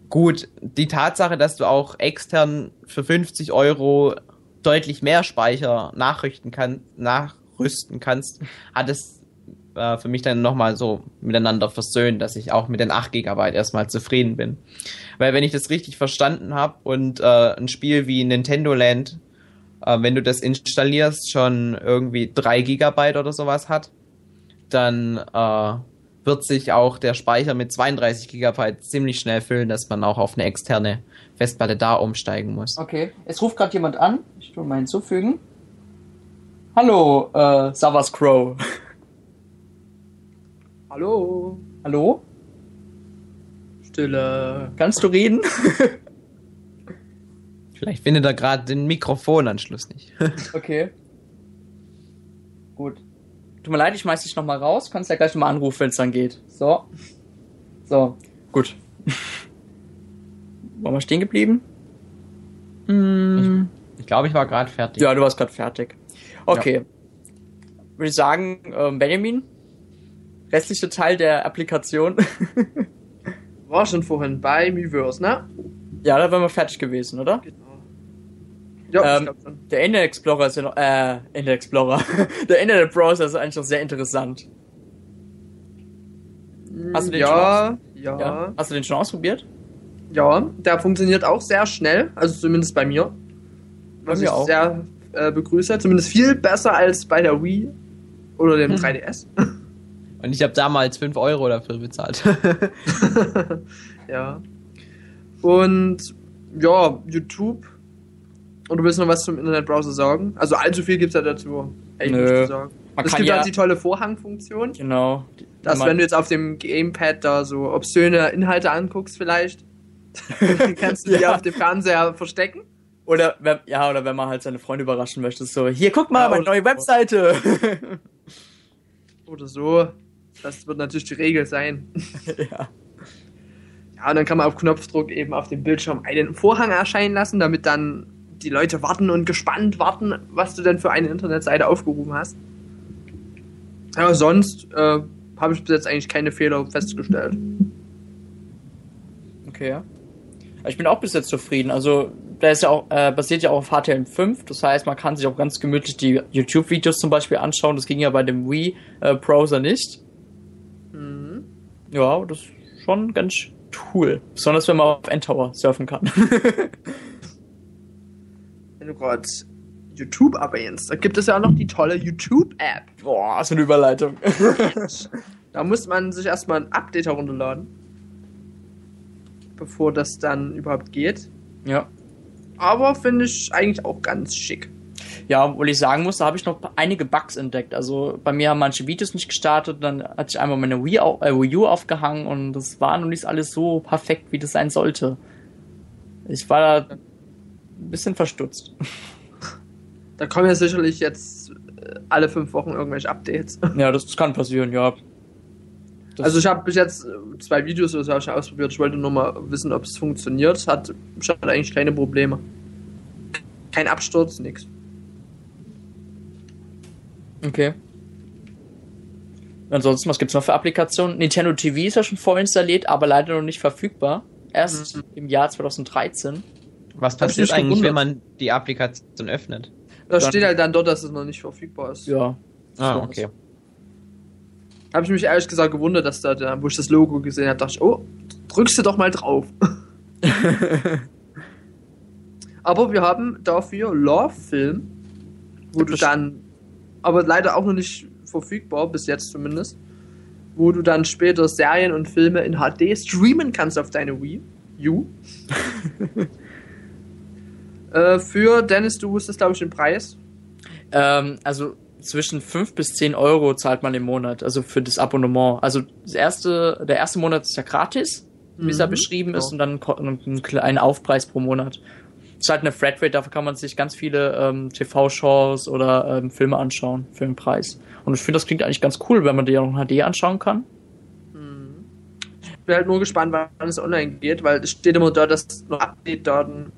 gut, die Tatsache, dass du auch extern für 50 Euro deutlich mehr Speicher nachrüsten, kann, nachrüsten kannst, hat es äh, für mich dann nochmal so miteinander versöhnt, dass ich auch mit den 8 GB erstmal zufrieden bin. Weil wenn ich das richtig verstanden habe und äh, ein Spiel wie Nintendo Land, äh, wenn du das installierst, schon irgendwie 3 GB oder sowas hat, dann äh, wird sich auch der Speicher mit 32 GB ziemlich schnell füllen, dass man auch auf eine externe Festplatte da umsteigen muss. Okay, es ruft gerade jemand an. Ich tue mal hinzufügen. Hallo, äh, Savas Crow. Hallo. Hallo? Stille. Kannst du reden? Vielleicht findet er gerade den Mikrofonanschluss nicht. okay. Gut. Tut mir leid, ich schmeiß dich nochmal raus. Kannst ja gleich nochmal anrufen, wenn es dann geht. So. So. Gut. Waren wir stehen geblieben? Hm. Ich, ich glaube, ich war gerade fertig. Ja, du warst gerade fertig. Okay. Ja. Würde ich sagen, ähm, Benjamin, restliche Teil der Applikation. War schon vorhin bei Miiverse, ne? Ja, da wären wir fertig gewesen, oder? Genau. Ja, ähm, der Internet Explorer ist ja noch, äh, Internet Explorer. der Internet Browser ist eigentlich noch sehr interessant. Hast du den ja, schon ja. ja. Hast du den schon ausprobiert? Ja, der funktioniert auch sehr schnell, also zumindest bei mir. Was ich auch. sehr äh, begrüße. Zumindest viel besser als bei der Wii oder dem 3DS. Und ich habe damals 5 Euro dafür bezahlt. ja. Und ja, YouTube und du willst noch was zum Internetbrowser sagen? Also allzu viel gibt es ja dazu. Ey, Nö. sagen. Man es gibt ja, auch die tolle Vorhangfunktion. Genau. Dass wenn du jetzt auf dem Gamepad da so obszöne Inhalte anguckst vielleicht, kannst du ja. die auf dem Fernseher verstecken. Oder wenn, ja, oder wenn man halt seine Freunde überraschen möchte, so, hier guck mal, ja, meine neue Webseite. oder so. Das wird natürlich die Regel sein. ja. Ja, und dann kann man auf Knopfdruck eben auf dem Bildschirm einen Vorhang erscheinen lassen, damit dann die Leute warten und gespannt warten, was du denn für eine Internetseite aufgerufen hast. Aber sonst äh, habe ich bis jetzt eigentlich keine Fehler festgestellt. Okay, ja. Ich bin auch bis jetzt zufrieden. Also, da ist ja auch, äh, basiert ja auch auf HTML5. Das heißt, man kann sich auch ganz gemütlich die YouTube-Videos zum Beispiel anschauen. Das ging ja bei dem Wii-Browser äh, nicht. Mhm. Ja, das ist schon ganz cool. Besonders wenn man auf Endtower surfen kann. wenn du gerade YouTube erwähnst, da gibt es ja auch noch die tolle YouTube-App. Boah, so eine Überleitung. da muss man sich erstmal ein Update herunterladen, bevor das dann überhaupt geht. Ja. Aber finde ich eigentlich auch ganz schick. Ja, obwohl ich sagen muss, da habe ich noch einige Bugs entdeckt. Also bei mir haben manche Videos nicht gestartet, dann hatte ich einmal meine Wii, äh, Wii U aufgehangen und das war noch nicht alles so perfekt, wie das sein sollte. Ich war da ein bisschen verstutzt. Da kommen ja sicherlich jetzt äh, alle fünf Wochen irgendwelche Updates. Ja, das kann passieren, ja. Das also ich habe bis jetzt äh, zwei Videos oder so ausprobiert. Ich wollte nur mal wissen, ob es funktioniert. Hat, hat eigentlich keine Probleme. Kein Absturz, nix. Okay. Ansonsten, was gibt's noch für Applikationen? Nintendo TV ist ja schon vorinstalliert, aber leider noch nicht verfügbar. Erst mhm. im Jahr 2013. Was passiert eigentlich, wenn man die Applikation öffnet? Da steht halt dann dort, dass es noch nicht verfügbar ist. Ja. Ah, okay. Habe ich mich ehrlich gesagt gewundert, dass da, wo ich das Logo gesehen habe, dachte ich, oh, drückst du doch mal drauf. aber wir haben dafür Love Film, wo du dann, aber leider auch noch nicht verfügbar, bis jetzt zumindest, wo du dann später Serien und Filme in HD streamen kannst auf deine Wii U. Äh, für Dennis, du wusstest, glaube ich, den Preis. Ähm, also zwischen 5 bis 10 Euro zahlt man im Monat, also für das Abonnement. Also das erste, der erste Monat ist ja gratis, wie es da mhm. beschrieben ist, ja. und dann ein, ein Aufpreis pro Monat. Es ist halt eine Flatrate, dafür kann man sich ganz viele ähm, TV-Shows oder ähm, Filme anschauen für den Preis. Und ich finde, das klingt eigentlich ganz cool, wenn man die auch in HD anschauen kann. Mhm. Ich bin halt nur gespannt, wann es online geht, weil es steht immer da, dass noch Update-Daten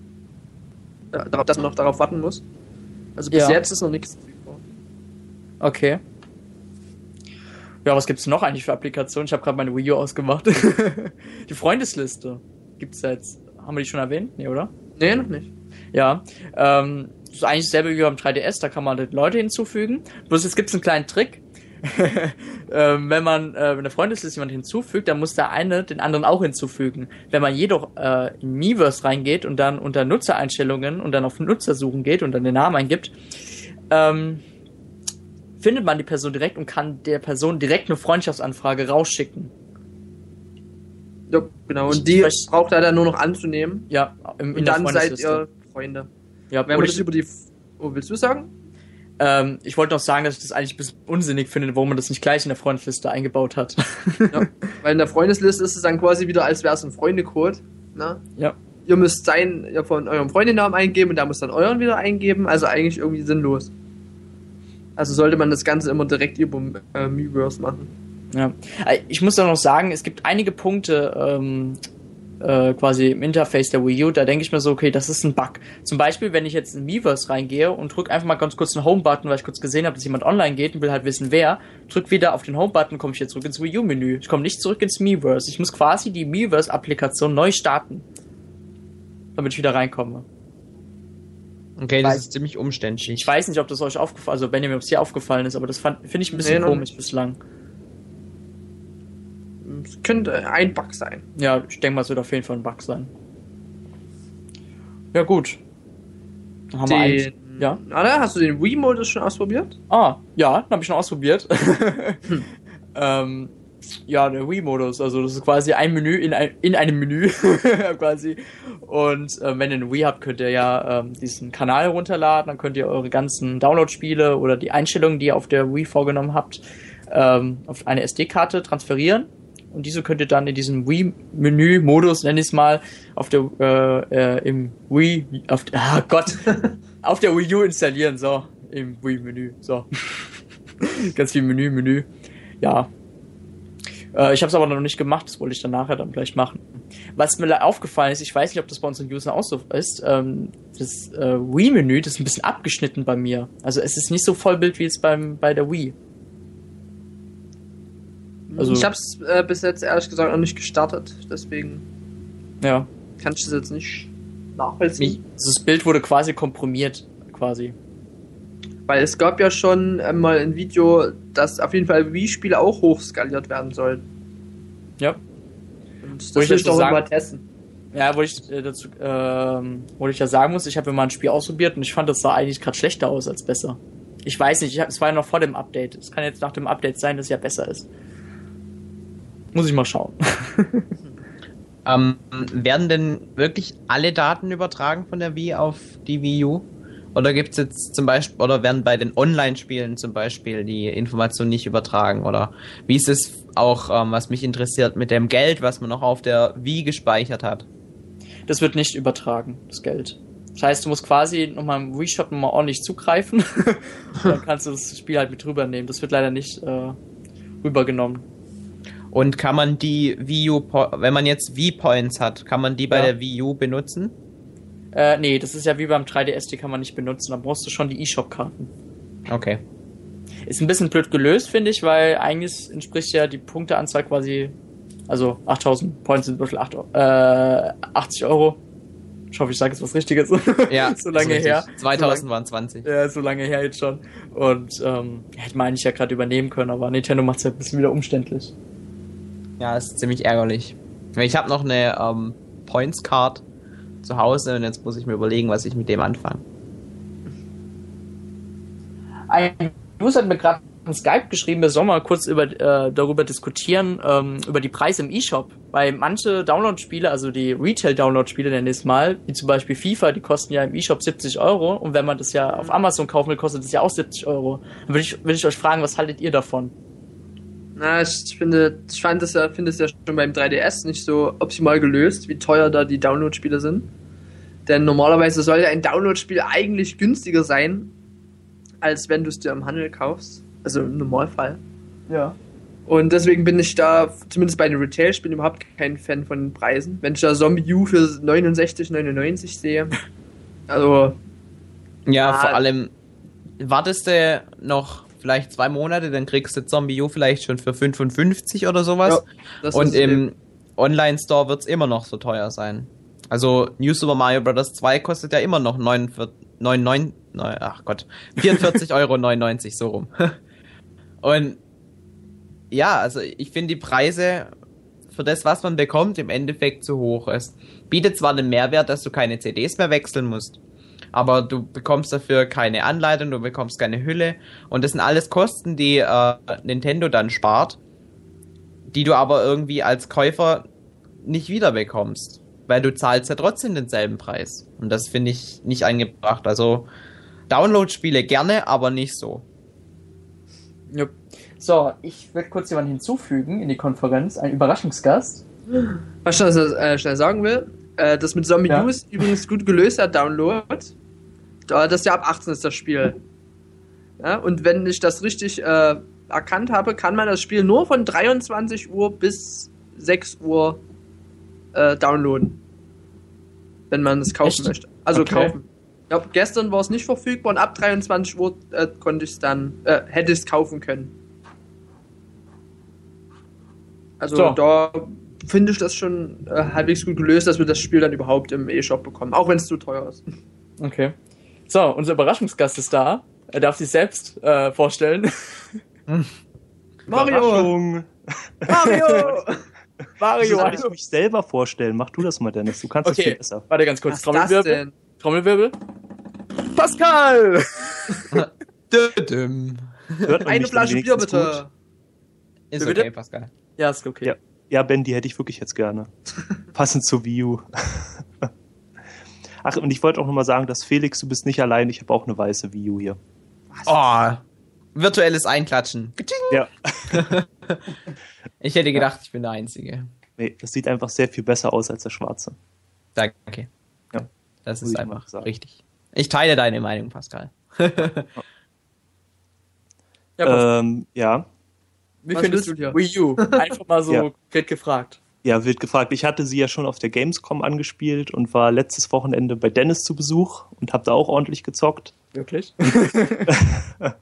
darauf, dass man noch darauf warten muss. Also bis Ja. jetzt ist noch nichts. Okay. Ja, was gibt's noch eigentlich für Applikationen? Ich habe gerade meine Wii U ausgemacht. die Freundesliste gibt's da jetzt. Haben wir die schon erwähnt? Nee, oder? Nee, noch nicht. Ja. Ähm, das ist eigentlich dasselbe wie beim 3DS, da kann man halt Leute hinzufügen. Bloß jetzt gibt's einen kleinen Trick. ähm, wenn man äh, wenn der Freundesliste jemand hinzufügt, dann muss der eine den anderen auch hinzufügen. Wenn man jedoch äh, in Miiverse reingeht und dann unter Nutzereinstellungen und dann auf Nutzer suchen geht und dann den Namen eingibt, ähm, findet man die Person direkt und kann der Person direkt eine Freundschaftsanfrage rausschicken. Ja, genau. Und die braucht er dann nur noch anzunehmen. Ja, im, in Und der dann seid ihr Freunde. ja, Wenn man das über die. Oh, willst du sagen? Ähm, ich wollte noch sagen, dass ich das eigentlich ein bisschen unsinnig finde, warum man das nicht gleich in der Freundesliste eingebaut hat. Ja. Weil in der Freundesliste ist es dann quasi wieder, als wäre es ein Freundecode. Ne? Ja. Ihr müsst sein, ihr von eurem Freundenamen eingeben und der muss dann euren wieder eingeben. Also eigentlich irgendwie sinnlos. Also sollte man das Ganze immer direkt über äh, Miiverse machen. Ja. Äh, Ich muss auch noch sagen, es gibt einige Punkte ähm, äh, quasi im Interface der Wii U, da denke ich mir so, okay, das ist ein Bug. Zum Beispiel, wenn ich jetzt in Miiverse reingehe und drücke einfach mal ganz kurz den Home-Button, weil ich kurz gesehen habe, dass jemand online geht und will halt wissen, wer, drück wieder auf den Home-Button, komme ich jetzt zurück ins Wii U-Menü. Ich komme nicht zurück ins Miiverse. Ich muss quasi die Miiverse-Applikation neu starten, damit ich wieder reinkomme. Okay, das Weiß- ist ziemlich umständlich. Ich weiß nicht, ob das euch aufgefallen also wenn ihr mir hier aufgefallen ist, aber das finde ich ein bisschen Nee, komisch bislang. Es könnte ein Bug sein. Ja, ich denke mal, es wird auf jeden Fall ein Bug sein. Ja, gut. Dann haben wir eigentlich. Den, Ja. Anna, hast du den Wii-Modus schon ausprobiert? Ah, ja, den habe ich schon ausprobiert. ähm, ja, der Wii-Modus, also das ist quasi ein Menü in, ein, in einem Menü quasi. Und äh, wenn ihr eine Wii habt, könnt ihr ja ähm, diesen Kanal runterladen, dann könnt ihr eure ganzen Download-Spiele oder die Einstellungen, die ihr auf der Wii vorgenommen habt, ähm, auf eine SD-Karte transferieren. Und diese könnt ihr dann in diesem Wii-Menü-Modus, nenn ich es mal, auf der äh, äh, im Wii, auf ah Gott, auf der Wii U installieren, so im Wii-Menü, so ganz viel Menü, Menü, ja. Äh, ich habe es aber noch nicht gemacht, das wollte ich dann nachher dann gleich machen. Was mir aufgefallen ist, ich weiß nicht, ob das bei uns in User auch so ist, ähm, das äh, Wii-Menü, das ist ein bisschen abgeschnitten bei mir. Also es ist nicht so Vollbild wie jetzt beim bei der Wii. Also- ich habe es äh, bis jetzt ehrlich gesagt noch nicht gestartet. Deswegen Ja. kann ich das jetzt nicht nachvollziehen. Also das Bild wurde quasi komprimiert, quasi. Weil es gab ja schon äh, mal ein Video, dass auf jeden Fall Wii-Spiele auch hochskaliert werden sollen. Ja. Und das Wo ich will jetzt ich doch sagen- mal testen. Ja, wo ich äh, dazu, ähm, wo ich ja sagen muss, ich habe mal ein Spiel ausprobiert und ich fand, das sah eigentlich gerade schlechter aus als besser. Ich weiß nicht, ich hab, es war ja noch vor dem Update. Es kann jetzt nach dem Update sein, dass es ja besser ist. Muss ich mal schauen. Ähm, werden denn wirklich alle Daten übertragen von der Wii auf die Wii U? Oder gibt's jetzt zum Beispiel, oder werden bei den Online-Spielen zum Beispiel die Informationen nicht übertragen? Oder wie ist es auch, ähm, was mich interessiert, mit dem Geld, was man noch auf der Wii gespeichert hat? Das wird nicht übertragen, das Geld. Das heißt, du musst quasi nochmal im Wii Shop nochmal ordentlich zugreifen. dann kannst du das Spiel halt mit rübernehmen. Das wird leider nicht äh, rübergenommen. Und kann man die Wii U, wenn man jetzt Wii Points hat, kann man die bei Ja. der Wii U benutzen? Äh, nee, das ist ja wie beim 3DS, die kann man nicht benutzen. Da brauchst du schon die eShop-Karten. Okay. Ist ein bisschen blöd gelöst, finde ich, weil eigentlich entspricht ja die Punkteanzahl quasi, also 8000 Points sind wirklich 8, äh, 80 Euro. Ich hoffe, ich sage jetzt was Richtiges. Ja, so lange her. richtig. 2000 waren 20. Ja, so lange her jetzt schon. Und ähm, hätte man eigentlich ja gerade übernehmen können, aber Nintendo macht es ja ein bisschen wieder umständlich. Ja, ist ziemlich ärgerlich. Ich habe noch eine ähm, Points Card zu Hause und jetzt muss ich mir überlegen, was ich mit dem anfange. Ein User hat mir gerade in Skype geschrieben, wir sollen mal kurz über, äh, darüber diskutieren, ähm, über die Preise im eShop. Weil manche Download-Spiele, also die Retail-Download-Spiele nenne ich es mal, wie zum Beispiel FIFA, die kosten ja im eShop 70 Euro und wenn man das ja auf Amazon kaufen will, kostet das ja auch 70 Euro. Dann würde ich, würde ich euch fragen, was haltet ihr davon? Na, ich finde, ich fand es ja, finde es ja schon beim 3DS nicht so optimal gelöst, wie teuer da die Download-Spiele sind. Denn normalerweise sollte ein Download-Spiel eigentlich günstiger sein, als wenn du es dir im Handel kaufst. Also im Normalfall. Ja. Und deswegen bin ich da, zumindest bei den Retail-Spielen, überhaupt kein Fan von den Preisen. Wenn ich da Zombie U für 69,99 sehe, also Ja, Ah. vor allem wartest du noch vielleicht zwei Monate, dann kriegst du Zombie U vielleicht schon für 55 oder sowas. Ja, und im Online-Store wird es immer noch so teuer sein. Also New Super Mario Bros. 2 kostet ja immer noch 49, 99, ach Gott, 44,99 Euro so rum. Und ja, also ich finde die Preise für das, was man bekommt, im Endeffekt zu hoch. Es bietet zwar den Mehrwert, dass du keine CDs mehr wechseln musst, aber du bekommst dafür keine Anleitung, du bekommst keine Hülle und das sind alles Kosten, die äh, Nintendo dann spart, die du aber irgendwie als Käufer nicht wiederbekommst, weil du zahlst ja trotzdem denselben Preis und das finde ich nicht angebracht. Also Download-Spiele gerne, aber nicht so. Yep. So, ich werde kurz jemanden hinzufügen in die Konferenz, ein Überraschungsgast. Was ich äh, schnell sagen will, äh, das mit Zombie ja. News übrigens gut gelöst hat, Download. Das ist ja ab 18 ist das Spiel. Ja, und wenn ich das richtig äh, erkannt habe, kann man das Spiel nur von 23 Uhr bis 6 Uhr äh, downloaden. Wenn man es kaufen Echt? möchte. Also okay. kaufen. Ja, gestern war es nicht verfügbar und ab 23 Uhr äh, konnte ich es dann, äh, hätte ich es kaufen können. Also so. da finde ich das schon äh, halbwegs gut gelöst, dass wir das Spiel dann überhaupt im E-Shop bekommen, auch wenn es zu teuer ist. Okay. So, unser Überraschungsgast ist da. Er darf sich selbst äh, vorstellen. Mario! Mario! Mario! Soll ich mich selber vorstellen? Mach du das mal, Dennis. Du kannst okay. das viel besser. Warte ganz kurz. Trommelwirbel. Trommelwirbel. Pascal! Eine Flasche Bier bitte. Ist okay, Pascal. Ja, ist okay. Ja, ja, Ben, die hätte ich wirklich jetzt gerne. Passend zu Wii U. Ach, und ich wollte auch nochmal sagen, dass Felix, du bist nicht allein, ich habe auch eine weiße Wii U hier. Was? Oh, virtuelles Einklatschen. Ja. ich hätte gedacht, ich bin der Einzige. Nee, das sieht einfach sehr viel besser aus als der schwarze. Danke. Ja. Das ist einfach richtig. Ich teile deine Meinung, Pascal. ja, ähm, ja. Wie Was findest du dir? Wii U? Einfach mal so ja. gefragt. Ja, wird gefragt. Ich hatte sie ja schon auf der Gamescom angespielt und war letztes Wochenende bei Dennis zu Besuch und habe da auch ordentlich gezockt. Wirklich?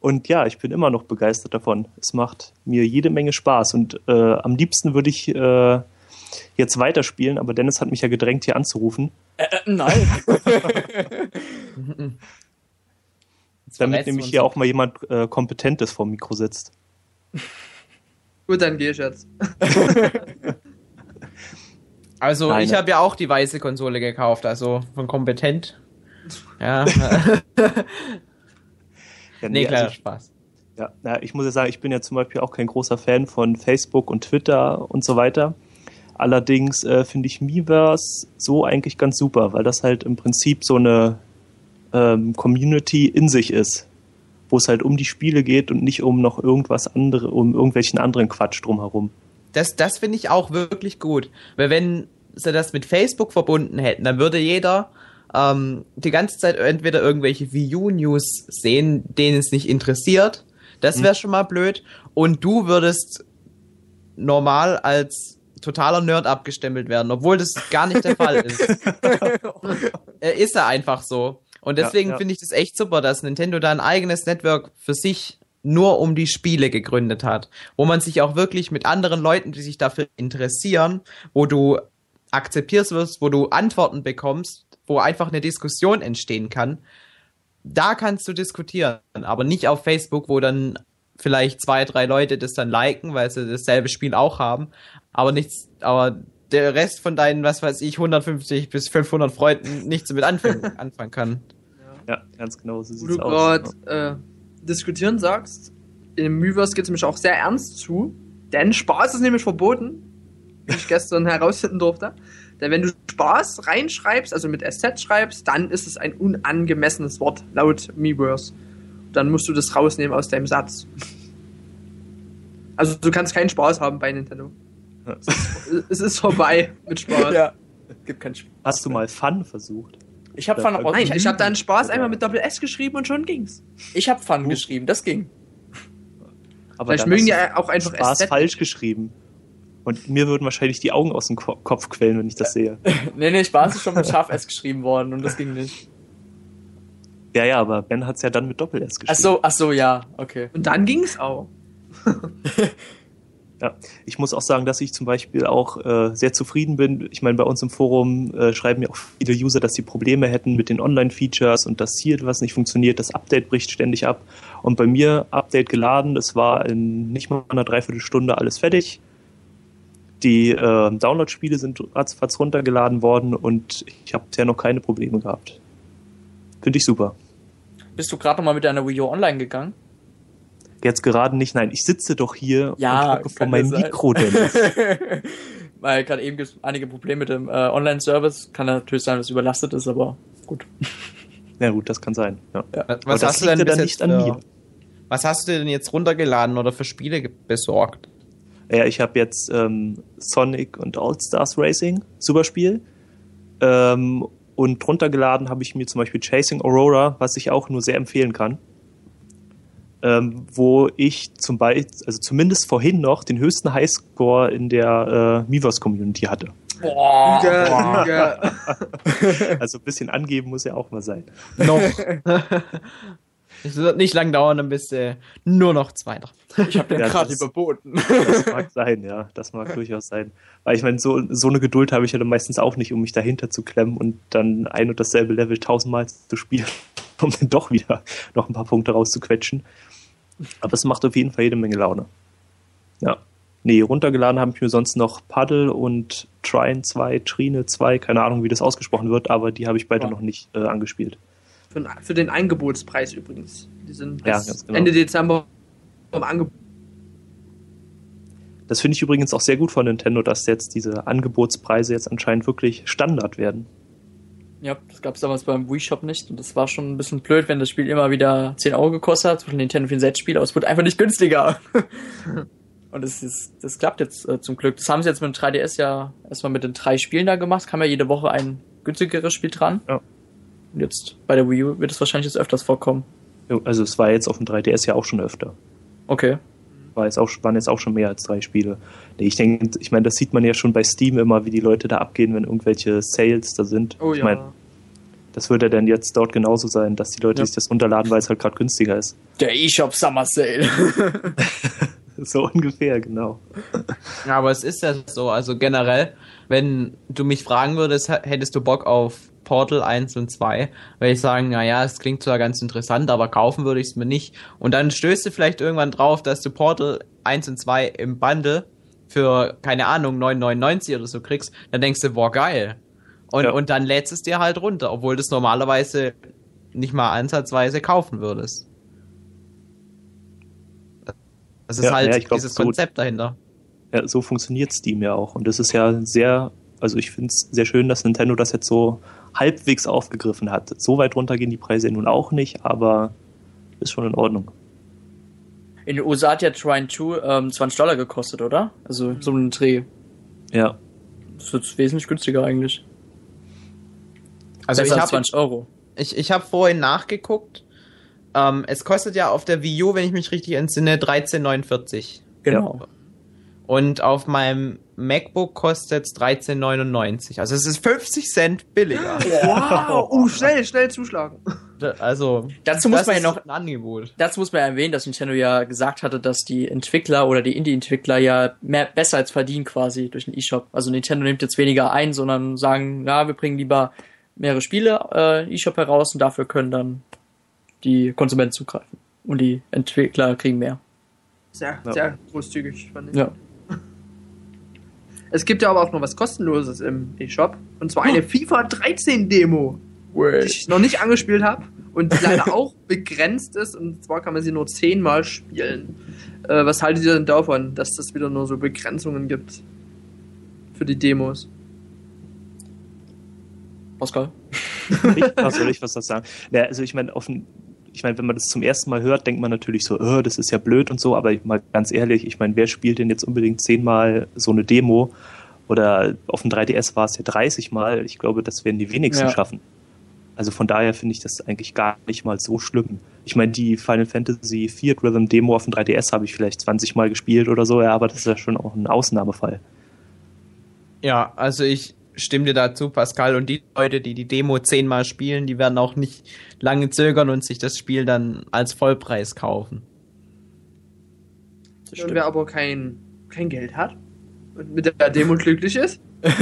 und ja, ich bin immer noch begeistert davon. Es macht mir jede Menge Spaß und äh, am liebsten würde ich äh, jetzt weiterspielen, aber Dennis hat mich ja gedrängt, hier anzurufen. Äh, äh nein. Damit nämlich hier auch mal jemand äh, Kompetentes vor dem Mikro sitzt. Gut, dann geh ich jetzt. also, Nein, ich habe ja auch die weiße Konsole gekauft, also von kompetent. Ja. ja nee, nee kleiner also Spaß. Ja, na, ich muss ja sagen, ich bin ja zum Beispiel auch kein großer Fan von Facebook und Twitter und so weiter. Allerdings äh, finde ich Miiverse so eigentlich ganz super, weil das halt im Prinzip so eine ähm, Community in sich ist wo es halt um die Spiele geht und nicht um noch irgendwas andere, um irgendwelchen anderen Quatsch drumherum. Das, das finde ich auch wirklich gut. Weil wenn sie das mit Facebook verbunden hätten, dann würde jeder ähm, die ganze Zeit entweder irgendwelche Wii U-News sehen, denen es nicht interessiert. Das wäre hm. schon mal blöd. Und du würdest normal als totaler Nerd abgestempelt werden, obwohl das gar nicht der Fall ist. ist er einfach so. Und deswegen ja, ja. finde ich das echt super, dass Nintendo da ein eigenes Network für sich nur um die Spiele gegründet hat, wo man sich auch wirklich mit anderen Leuten, die sich dafür interessieren, wo du akzeptierst wirst, wo du Antworten bekommst, wo einfach eine Diskussion entstehen kann. Da kannst du diskutieren, aber nicht auf Facebook, wo dann vielleicht zwei, drei Leute das dann liken, weil sie dasselbe Spiel auch haben, aber nichts, aber der Rest von deinen, was weiß ich, 150 bis 500 Freunden nichts damit anfangen, anfangen kann. Ja, ganz genau, so sieht's aus. Wo du gerade äh, diskutieren sagst, im Myverse geht es nämlich auch sehr ernst zu, denn Spaß ist nämlich verboten, wie ich gestern herausfinden durfte. Denn wenn du Spaß reinschreibst, also mit SZ schreibst, dann ist es ein unangemessenes Wort laut Miiverse. Dann musst du das rausnehmen aus deinem Satz. Also du kannst keinen Spaß haben bei Nintendo. Es ist, vorbei mit Spaß. Ja, gibt keinen Spaß. Hast du mal Fun versucht? Ich habe Fun Nein, ich habe dann Spaß einmal mit Doppel S geschrieben und schon ging's. Ich habe Fun uh. geschrieben, das ging. Aber Vielleicht mögen die auch einfach Spaß Ästhetik. falsch geschrieben. Und mir würden wahrscheinlich die Augen aus dem Kopf quellen, wenn ich das sehe. nee, nee, Spaß ist schon mit Scharf S geschrieben worden und das ging nicht. Ja, ja, aber Ben hat es ja dann mit Doppel-S gespielt. Ach so, ach so, ja, okay. Und dann ging's auch. Ja, ich muss auch sagen, dass ich zum Beispiel auch äh, sehr zufrieden bin. Ich meine, bei uns im Forum äh, schreiben ja auch viele User, dass sie Probleme hätten mit den Online-Features und dass hier was nicht funktioniert, das Update bricht ständig ab. Und bei mir Update geladen, es war in nicht mal einer Dreiviertelstunde alles fertig. Die äh, Download-Spiele sind ratzfatz runtergeladen worden und ich habe bisher noch keine Probleme gehabt. Finde ich super. Bist du gerade nochmal mit deiner Wii U online gegangen? Jetzt gerade nicht, nein, ich sitze doch hier ja, und gucke vor meinem Mikro, Dennis. Weil gerade eben gibt es einige Probleme mit dem äh, Online-Service. Kann natürlich sein, dass es überlastet ist, aber gut. Ja gut, das kann sein. Ja. Ja. Was, was hast du denn dann nicht an für, mir? Was hast du denn jetzt runtergeladen oder für Spiele besorgt? Ja, ich habe jetzt ähm, Sonic und All Stars Racing, super Spiel. Ähm, und runtergeladen habe ich mir zum Beispiel Chasing Aurora, was ich auch nur sehr empfehlen kann ähm, wo ich zum Beispiel, also zumindest vorhin noch, den höchsten Highscore in der äh, Miiverse-Community hatte. Boah, boah. also ein bisschen angeben muss ja auch mal sein. Noch. Es wird nicht lang dauern, dann bist du nur noch Zweiter. Ich habe den ja, gerade überboten. Das mag sein, ja. Das mag durchaus sein. Weil ich meine, so, so eine Geduld habe ich ja dann meistens auch nicht, um mich dahinter zu klemmen und dann ein und dasselbe Level tausendmal zu spielen, um dann doch wieder noch ein paar Punkte rauszuquetschen. Aber es macht auf jeden Fall jede Menge Laune. Ja. Nee, runtergeladen habe ich mir sonst noch Paddle und Trine 2, Trine 2, keine Ahnung, wie das ausgesprochen wird, aber die habe ich beide ja. noch nicht äh, angespielt. Für, für, den Angebotspreis übrigens. Die sind ja, genau. Ende Dezember im Angebot. Das finde ich übrigens auch sehr gut von Nintendo, dass jetzt diese Angebotspreise jetzt anscheinend wirklich Standard werden. Ja, das gab es damals beim Wii Shop nicht und das war schon ein bisschen blöd, wenn das Spiel immer wieder 10 Euro gekostet hat, zwischen Nintendo 64 Spiele, aber es wurde einfach nicht günstiger. und das, ist, das klappt jetzt äh, zum Glück. Das haben sie jetzt mit dem 3DS ja erstmal mit den drei Spielen da gemacht, kam ja jede Woche ein günstigeres Spiel dran. Ja. Und jetzt bei der Wii U wird es wahrscheinlich jetzt öfters vorkommen. Also es war jetzt auf dem 3DS ja auch schon öfter. Okay. War jetzt auch, waren jetzt auch schon mehr als drei Spiele. Ich denke, ich meine, das sieht man ja schon bei Steam immer, wie die Leute da abgehen, wenn irgendwelche Sales da sind. Oh ich ja. Meine, das wird ja dann jetzt dort genauso sein, dass die Leute ja. sich das runterladen, weil es halt gerade günstiger ist. Der eShop Summer Sale. so ungefähr, genau. Ja, aber es ist ja so, also generell, wenn du mich fragen würdest, hättest du Bock auf Portal 1 und 2, würde ich sagen, naja, es klingt zwar ganz interessant, aber kaufen würde ich es mir nicht. Und dann stößt du vielleicht irgendwann drauf, dass du Portal 1 und 2 im Bundle für, keine Ahnung, 9,99 oder so kriegst, dann denkst du, boah, geil. Und, ja. und dann lädst es dir halt runter, obwohl du es normalerweise nicht mal ansatzweise kaufen würdest. Das ist ja, halt ja, glaub, dieses Konzept so, dahinter. Ja, so funktioniert Steam ja auch. Und das ist ja sehr, also ich finde es sehr schön, dass Nintendo das jetzt so halbwegs aufgegriffen hat. So weit runter gehen die Preise nun auch nicht, aber ist schon in Ordnung. In den USA hat ja Trine 2 ähm, 20 Dollar gekostet, oder? Also so ein Dreh. Ja. Das wird wesentlich günstiger eigentlich. Also Besser ich habe 20 Euro. Ich, ich habe vorhin nachgeguckt. Ähm, es kostet ja auf der Wii U, wenn ich mich richtig entsinne, 13,49. Genau. Ja. Und auf meinem MacBook kostet es 13,99. Also es ist 50 Cent billiger. Wow, oh, schnell, schnell zuschlagen. Also, dazu muss man ja noch ein Angebot. Dazu muss man ja erwähnen, dass Nintendo ja gesagt hatte, dass die Entwickler oder die Indie-Entwickler ja mehr besser als verdienen quasi durch den eShop. Also Nintendo nimmt jetzt weniger ein, sondern sagen, ja, wir bringen lieber mehrere Spiele äh, eShop heraus und dafür können dann die Konsumenten zugreifen. Und die Entwickler kriegen mehr. Sehr, ja. sehr großzügig, fand ich. Ja. Es gibt ja aber auch noch was kostenloses im eShop. Und zwar eine FIFA 13 Demo, die ich noch nicht angespielt habe und die leider auch begrenzt ist. Und zwar kann man sie nur zehnmal spielen. Äh, was haltet ihr denn davon, dass das wieder nur so Begrenzungen gibt für die Demos? Pascal? ich, was soll ich was das sagen? Ja, also ich meine, offen, ich meine, wenn man das zum ersten Mal hört, denkt man natürlich so, oh, das ist ja blöd und so, aber mal ganz ehrlich, ich meine, wer spielt denn jetzt unbedingt zehnmal so eine Demo? Oder auf dem 3DS war es ja 30 Mal. Ich glaube, das werden die wenigsten ja. schaffen. Also von daher finde ich das eigentlich gar nicht mal so schlimm. Ich meine, die Final Fantasy 4 Rhythm Demo auf dem 3DS habe ich vielleicht 20 Mal gespielt oder so, ja, aber das ist ja schon auch ein Ausnahmefall. Ja, also ich stimme dir dazu, Pascal. Und die Leute, die die Demo zehnmal spielen, die werden auch nicht lange zögern und sich das Spiel dann als Vollpreis kaufen. Und wer aber kein, kein Geld hat und mit der Demo glücklich ist.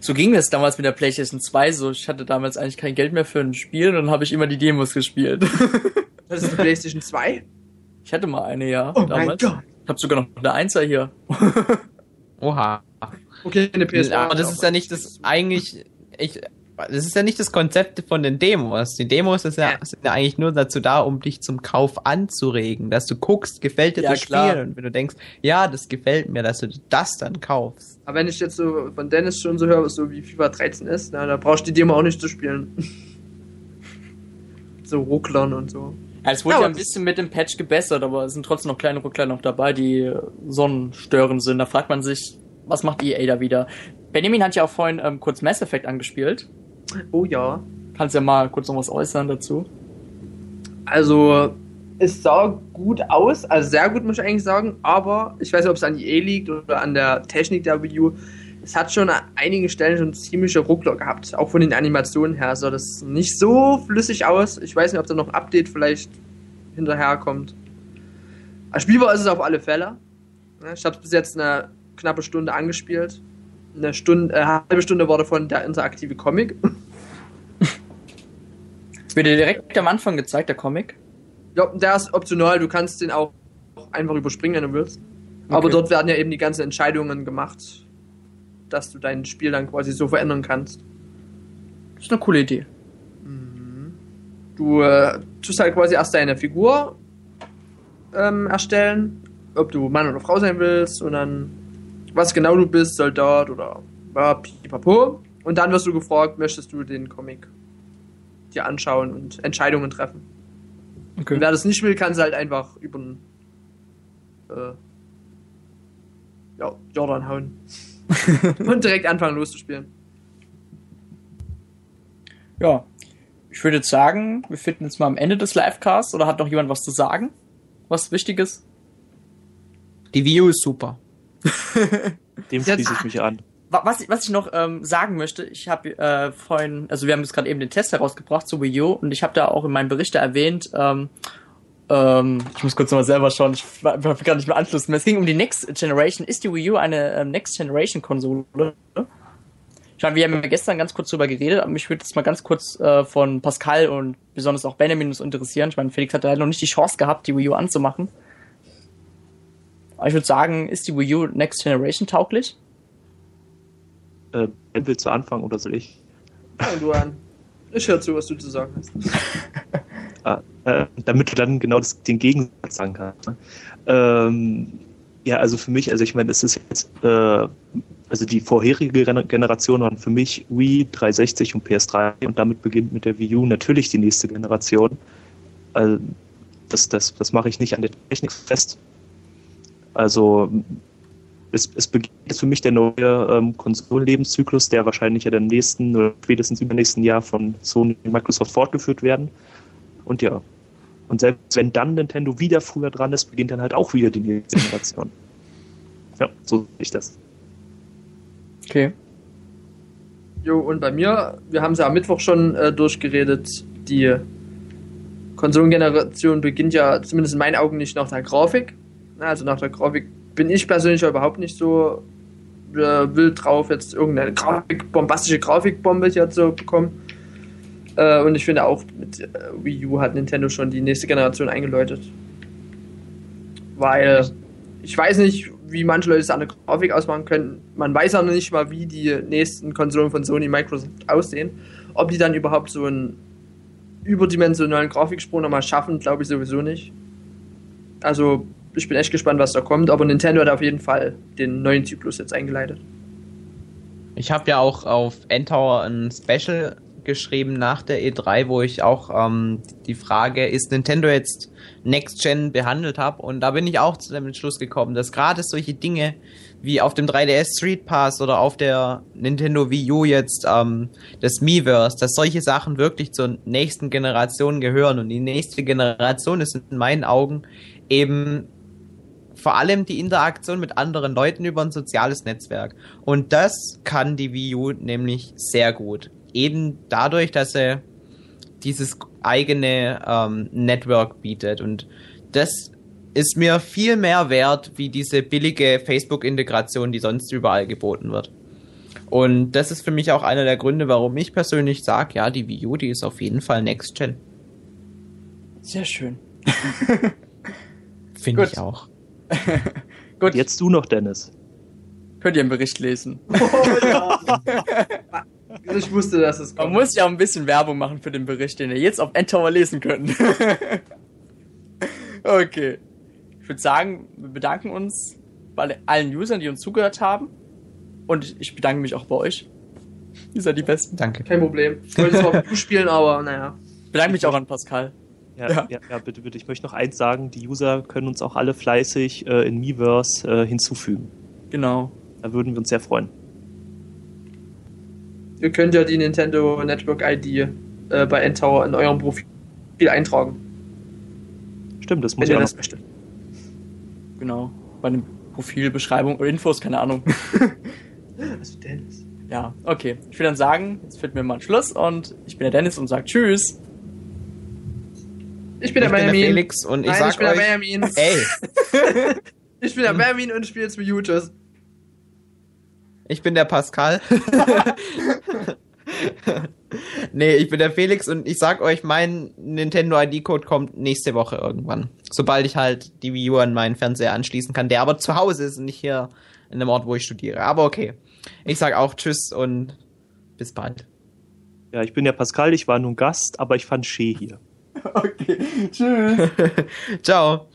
so ging das damals mit der PlayStation 2 so. Ich hatte damals eigentlich kein Geld mehr für ein Spiel und dann habe ich immer die Demos gespielt. das ist die PlayStation 2? Ich hatte mal eine, ja. Oh damals. mein Gott. Ich habe sogar noch eine Einser hier. Oha. Okay, eine PS2. Aber das ist ja nicht das eigentlich. Ich, das ist ja nicht das Konzept von den Demos. Die Demos ist ja, sind ja eigentlich nur dazu da, um dich zum Kauf anzuregen, dass du guckst, gefällt dir ja, das klar. Spiel und wenn du denkst, ja, das gefällt mir, dass du das dann kaufst. Aber wenn ich jetzt so von Dennis schon so höre, so wie FIFA 13 ist, na, da brauchst du die Demo auch nicht zu spielen. so rucklern und so. Ja, es wurde ja, ja ein bisschen mit dem Patch gebessert, aber es sind trotzdem noch kleine Ruckler noch dabei, die sonnenstörend sind. Da fragt man sich, was macht EA da wieder? Benjamin hat ja auch vorhin ähm, kurz Mass Effect angespielt. Oh ja. Kannst ja mal kurz noch was äußern dazu? Also, es sah gut aus, also sehr gut muss ich eigentlich sagen, aber ich weiß nicht, ob es an EA liegt oder an der Technik der Wii U. Es hat schon an einigen Stellen schon ziemliche Ruckler gehabt, auch von den Animationen her sah das nicht so flüssig aus. Ich weiß nicht, ob da noch ein Update vielleicht hinterherkommt. Spielbar ist es auf alle Fälle. Ich habe es bis jetzt eine knappe Stunde angespielt eine Stunde, äh, halbe Stunde war davon der interaktive Comic. Wird dir direkt am Anfang gezeigt, der Comic? Ja, der ist optional, du kannst den auch einfach überspringen, wenn du willst. Okay. Aber dort werden ja eben die ganzen Entscheidungen gemacht, dass du dein Spiel dann quasi so verändern kannst. Das ist eine coole Idee. Mhm. Du äh, tust halt quasi erst deine Figur ähm, erstellen, ob du Mann oder Frau sein willst, und dann was genau du bist, Soldat oder pipapo. Und dann wirst du gefragt, möchtest du den Comic dir anschauen und Entscheidungen treffen. Okay. Und wer das nicht will, kann es halt einfach über den äh, ja, Jordan hauen. und direkt anfangen loszuspielen. Ja, ich würde jetzt sagen, wir finden jetzt mal am Ende des Livecasts oder hat noch jemand was zu sagen? Was Wichtiges? Die View ist super. Dem schließe ich mich an. Was, was ich noch ähm, sagen möchte, ich habe äh, vorhin, also wir haben jetzt gerade eben den Test herausgebracht zu Wii U und ich habe da auch in meinem Bericht erwähnt, ähm, ähm, ich muss kurz nochmal selber schauen, ich war, gar nicht mehr Anschluss mehr. Es ging um die Next Generation. Ist die Wii U eine ähm, Next Generation Konsole? Ich meine, wir haben ja gestern ganz kurz drüber geredet, aber mich würde jetzt mal ganz kurz äh, von Pascal und besonders auch Benjamin uns interessieren. Ich meine, Felix hat da noch nicht die Chance gehabt, die Wii U anzumachen. Aber ich würde sagen, ist die Wii U Next Generation tauglich? Äh, willst du anfangen oder soll ich? Fang du an. Ich höre zu, was du zu sagen hast. ah, äh, damit du dann genau das, den Gegensatz sagen kannst. Ne? Ähm, ja, also für mich, also ich meine, es ist jetzt, äh, also die vorherige Generation waren für mich Wii, 360 und PS3 und damit beginnt mit der Wii U natürlich die nächste Generation. Also das, das, das mache ich nicht an der Technik fest, also es, es beginnt jetzt für mich der neue ähm, Konsolenlebenszyklus, der wahrscheinlich ja im nächsten oder spätestens übernächsten Jahr von Sony und Microsoft fortgeführt werden. Und ja, und selbst wenn dann Nintendo wieder früher dran ist, beginnt dann halt auch wieder die nächste Generation. ja, so sehe ich das. Okay. Jo, und bei mir, wir haben es ja am Mittwoch schon äh, durchgeredet, die Konsolengeneration beginnt ja zumindest in meinen Augen nicht nach der Grafik, also nach der Grafik bin ich persönlich überhaupt nicht so äh, wild drauf, jetzt irgendeine Grafik, bombastische Grafikbombe hier zu bekommen. Äh, und ich finde auch mit äh, Wii U hat Nintendo schon die nächste Generation eingeläutet. Weil ich weiß nicht, wie manche Leute es an der Grafik ausmachen können. Man weiß auch noch nicht mal, wie die nächsten Konsolen von Sony Microsoft aussehen. Ob die dann überhaupt so einen überdimensionalen Grafiksprung nochmal schaffen, glaube ich sowieso nicht. Also ich bin echt gespannt, was da kommt, aber Nintendo hat auf jeden Fall den neuen Zyklus jetzt eingeleitet. Ich habe ja auch auf Endtower ein Special geschrieben nach der E3, wo ich auch ähm, die Frage, ist Nintendo jetzt Next Gen behandelt habe und da bin ich auch zu dem Entschluss gekommen, dass gerade solche Dinge wie auf dem 3DS Street Pass oder auf der Nintendo Wii U jetzt ähm, das Miiverse, dass solche Sachen wirklich zur nächsten Generation gehören und die nächste Generation ist in meinen Augen eben vor allem die Interaktion mit anderen Leuten über ein soziales Netzwerk. Und das kann die Wii U nämlich sehr gut. Eben dadurch, dass sie dieses eigene ähm, Network bietet. Und das ist mir viel mehr wert, wie diese billige Facebook-Integration, die sonst überall geboten wird. Und das ist für mich auch einer der Gründe, warum ich persönlich sage, ja, die Wii U, die ist auf jeden Fall Next Gen. Sehr schön. Finde ich auch. Gut. Jetzt du noch, Dennis. Könnt ihr einen Bericht lesen. Oh, ja. ich wusste, dass es kommt. Man muss ja auch ein bisschen Werbung machen für den Bericht, den ihr jetzt auf Endtower lesen könnt. okay. Ich würde sagen, wir bedanken uns bei allen Usern, die uns zugehört haben. Und ich bedanke mich auch bei euch. Ihr seid die Besten. Danke. Kein Problem. Ich wollte es auch spielen, aber naja. Ich bedanke mich auch an Pascal. Ja, ja. Ja, ja, bitte, bitte. Ich möchte noch eins sagen, die User können uns auch alle fleißig äh, in Miiverse äh, hinzufügen. Genau. Da würden wir uns sehr freuen. Ihr könnt ja die Nintendo Network ID äh, bei Endtower in eurem Profil eintragen. Stimmt, das muss Wenn ihr das möchtet. Genau. Bei den Profilbeschreibung oder Infos, keine Ahnung. also Dennis. Ja, okay. Ich würde dann sagen, jetzt finden wir mal einen Schluss und ich bin der Dennis und sage Tschüss. Ich bin der Benjamin. Felix und ich Nein, sag ich bin euch, der Benjamin. ey, ich bin der Benjamin und spiele jetzt mit Mutus. ich bin der Pascal. nee, ich bin der Felix und ich sag euch, mein Nintendo ID-Code kommt nächste Woche irgendwann. Sobald ich halt die Wii U an meinen Fernseher anschließen kann, der aber zu Hause ist und nicht hier in dem Ort, wo ich studiere. Aber okay. Ich sag auch Tschüss und bis bald. Ja, ich bin der Pascal, ich war nun Gast, aber ich fand Shee hier. Okay, tschüss. Ciao.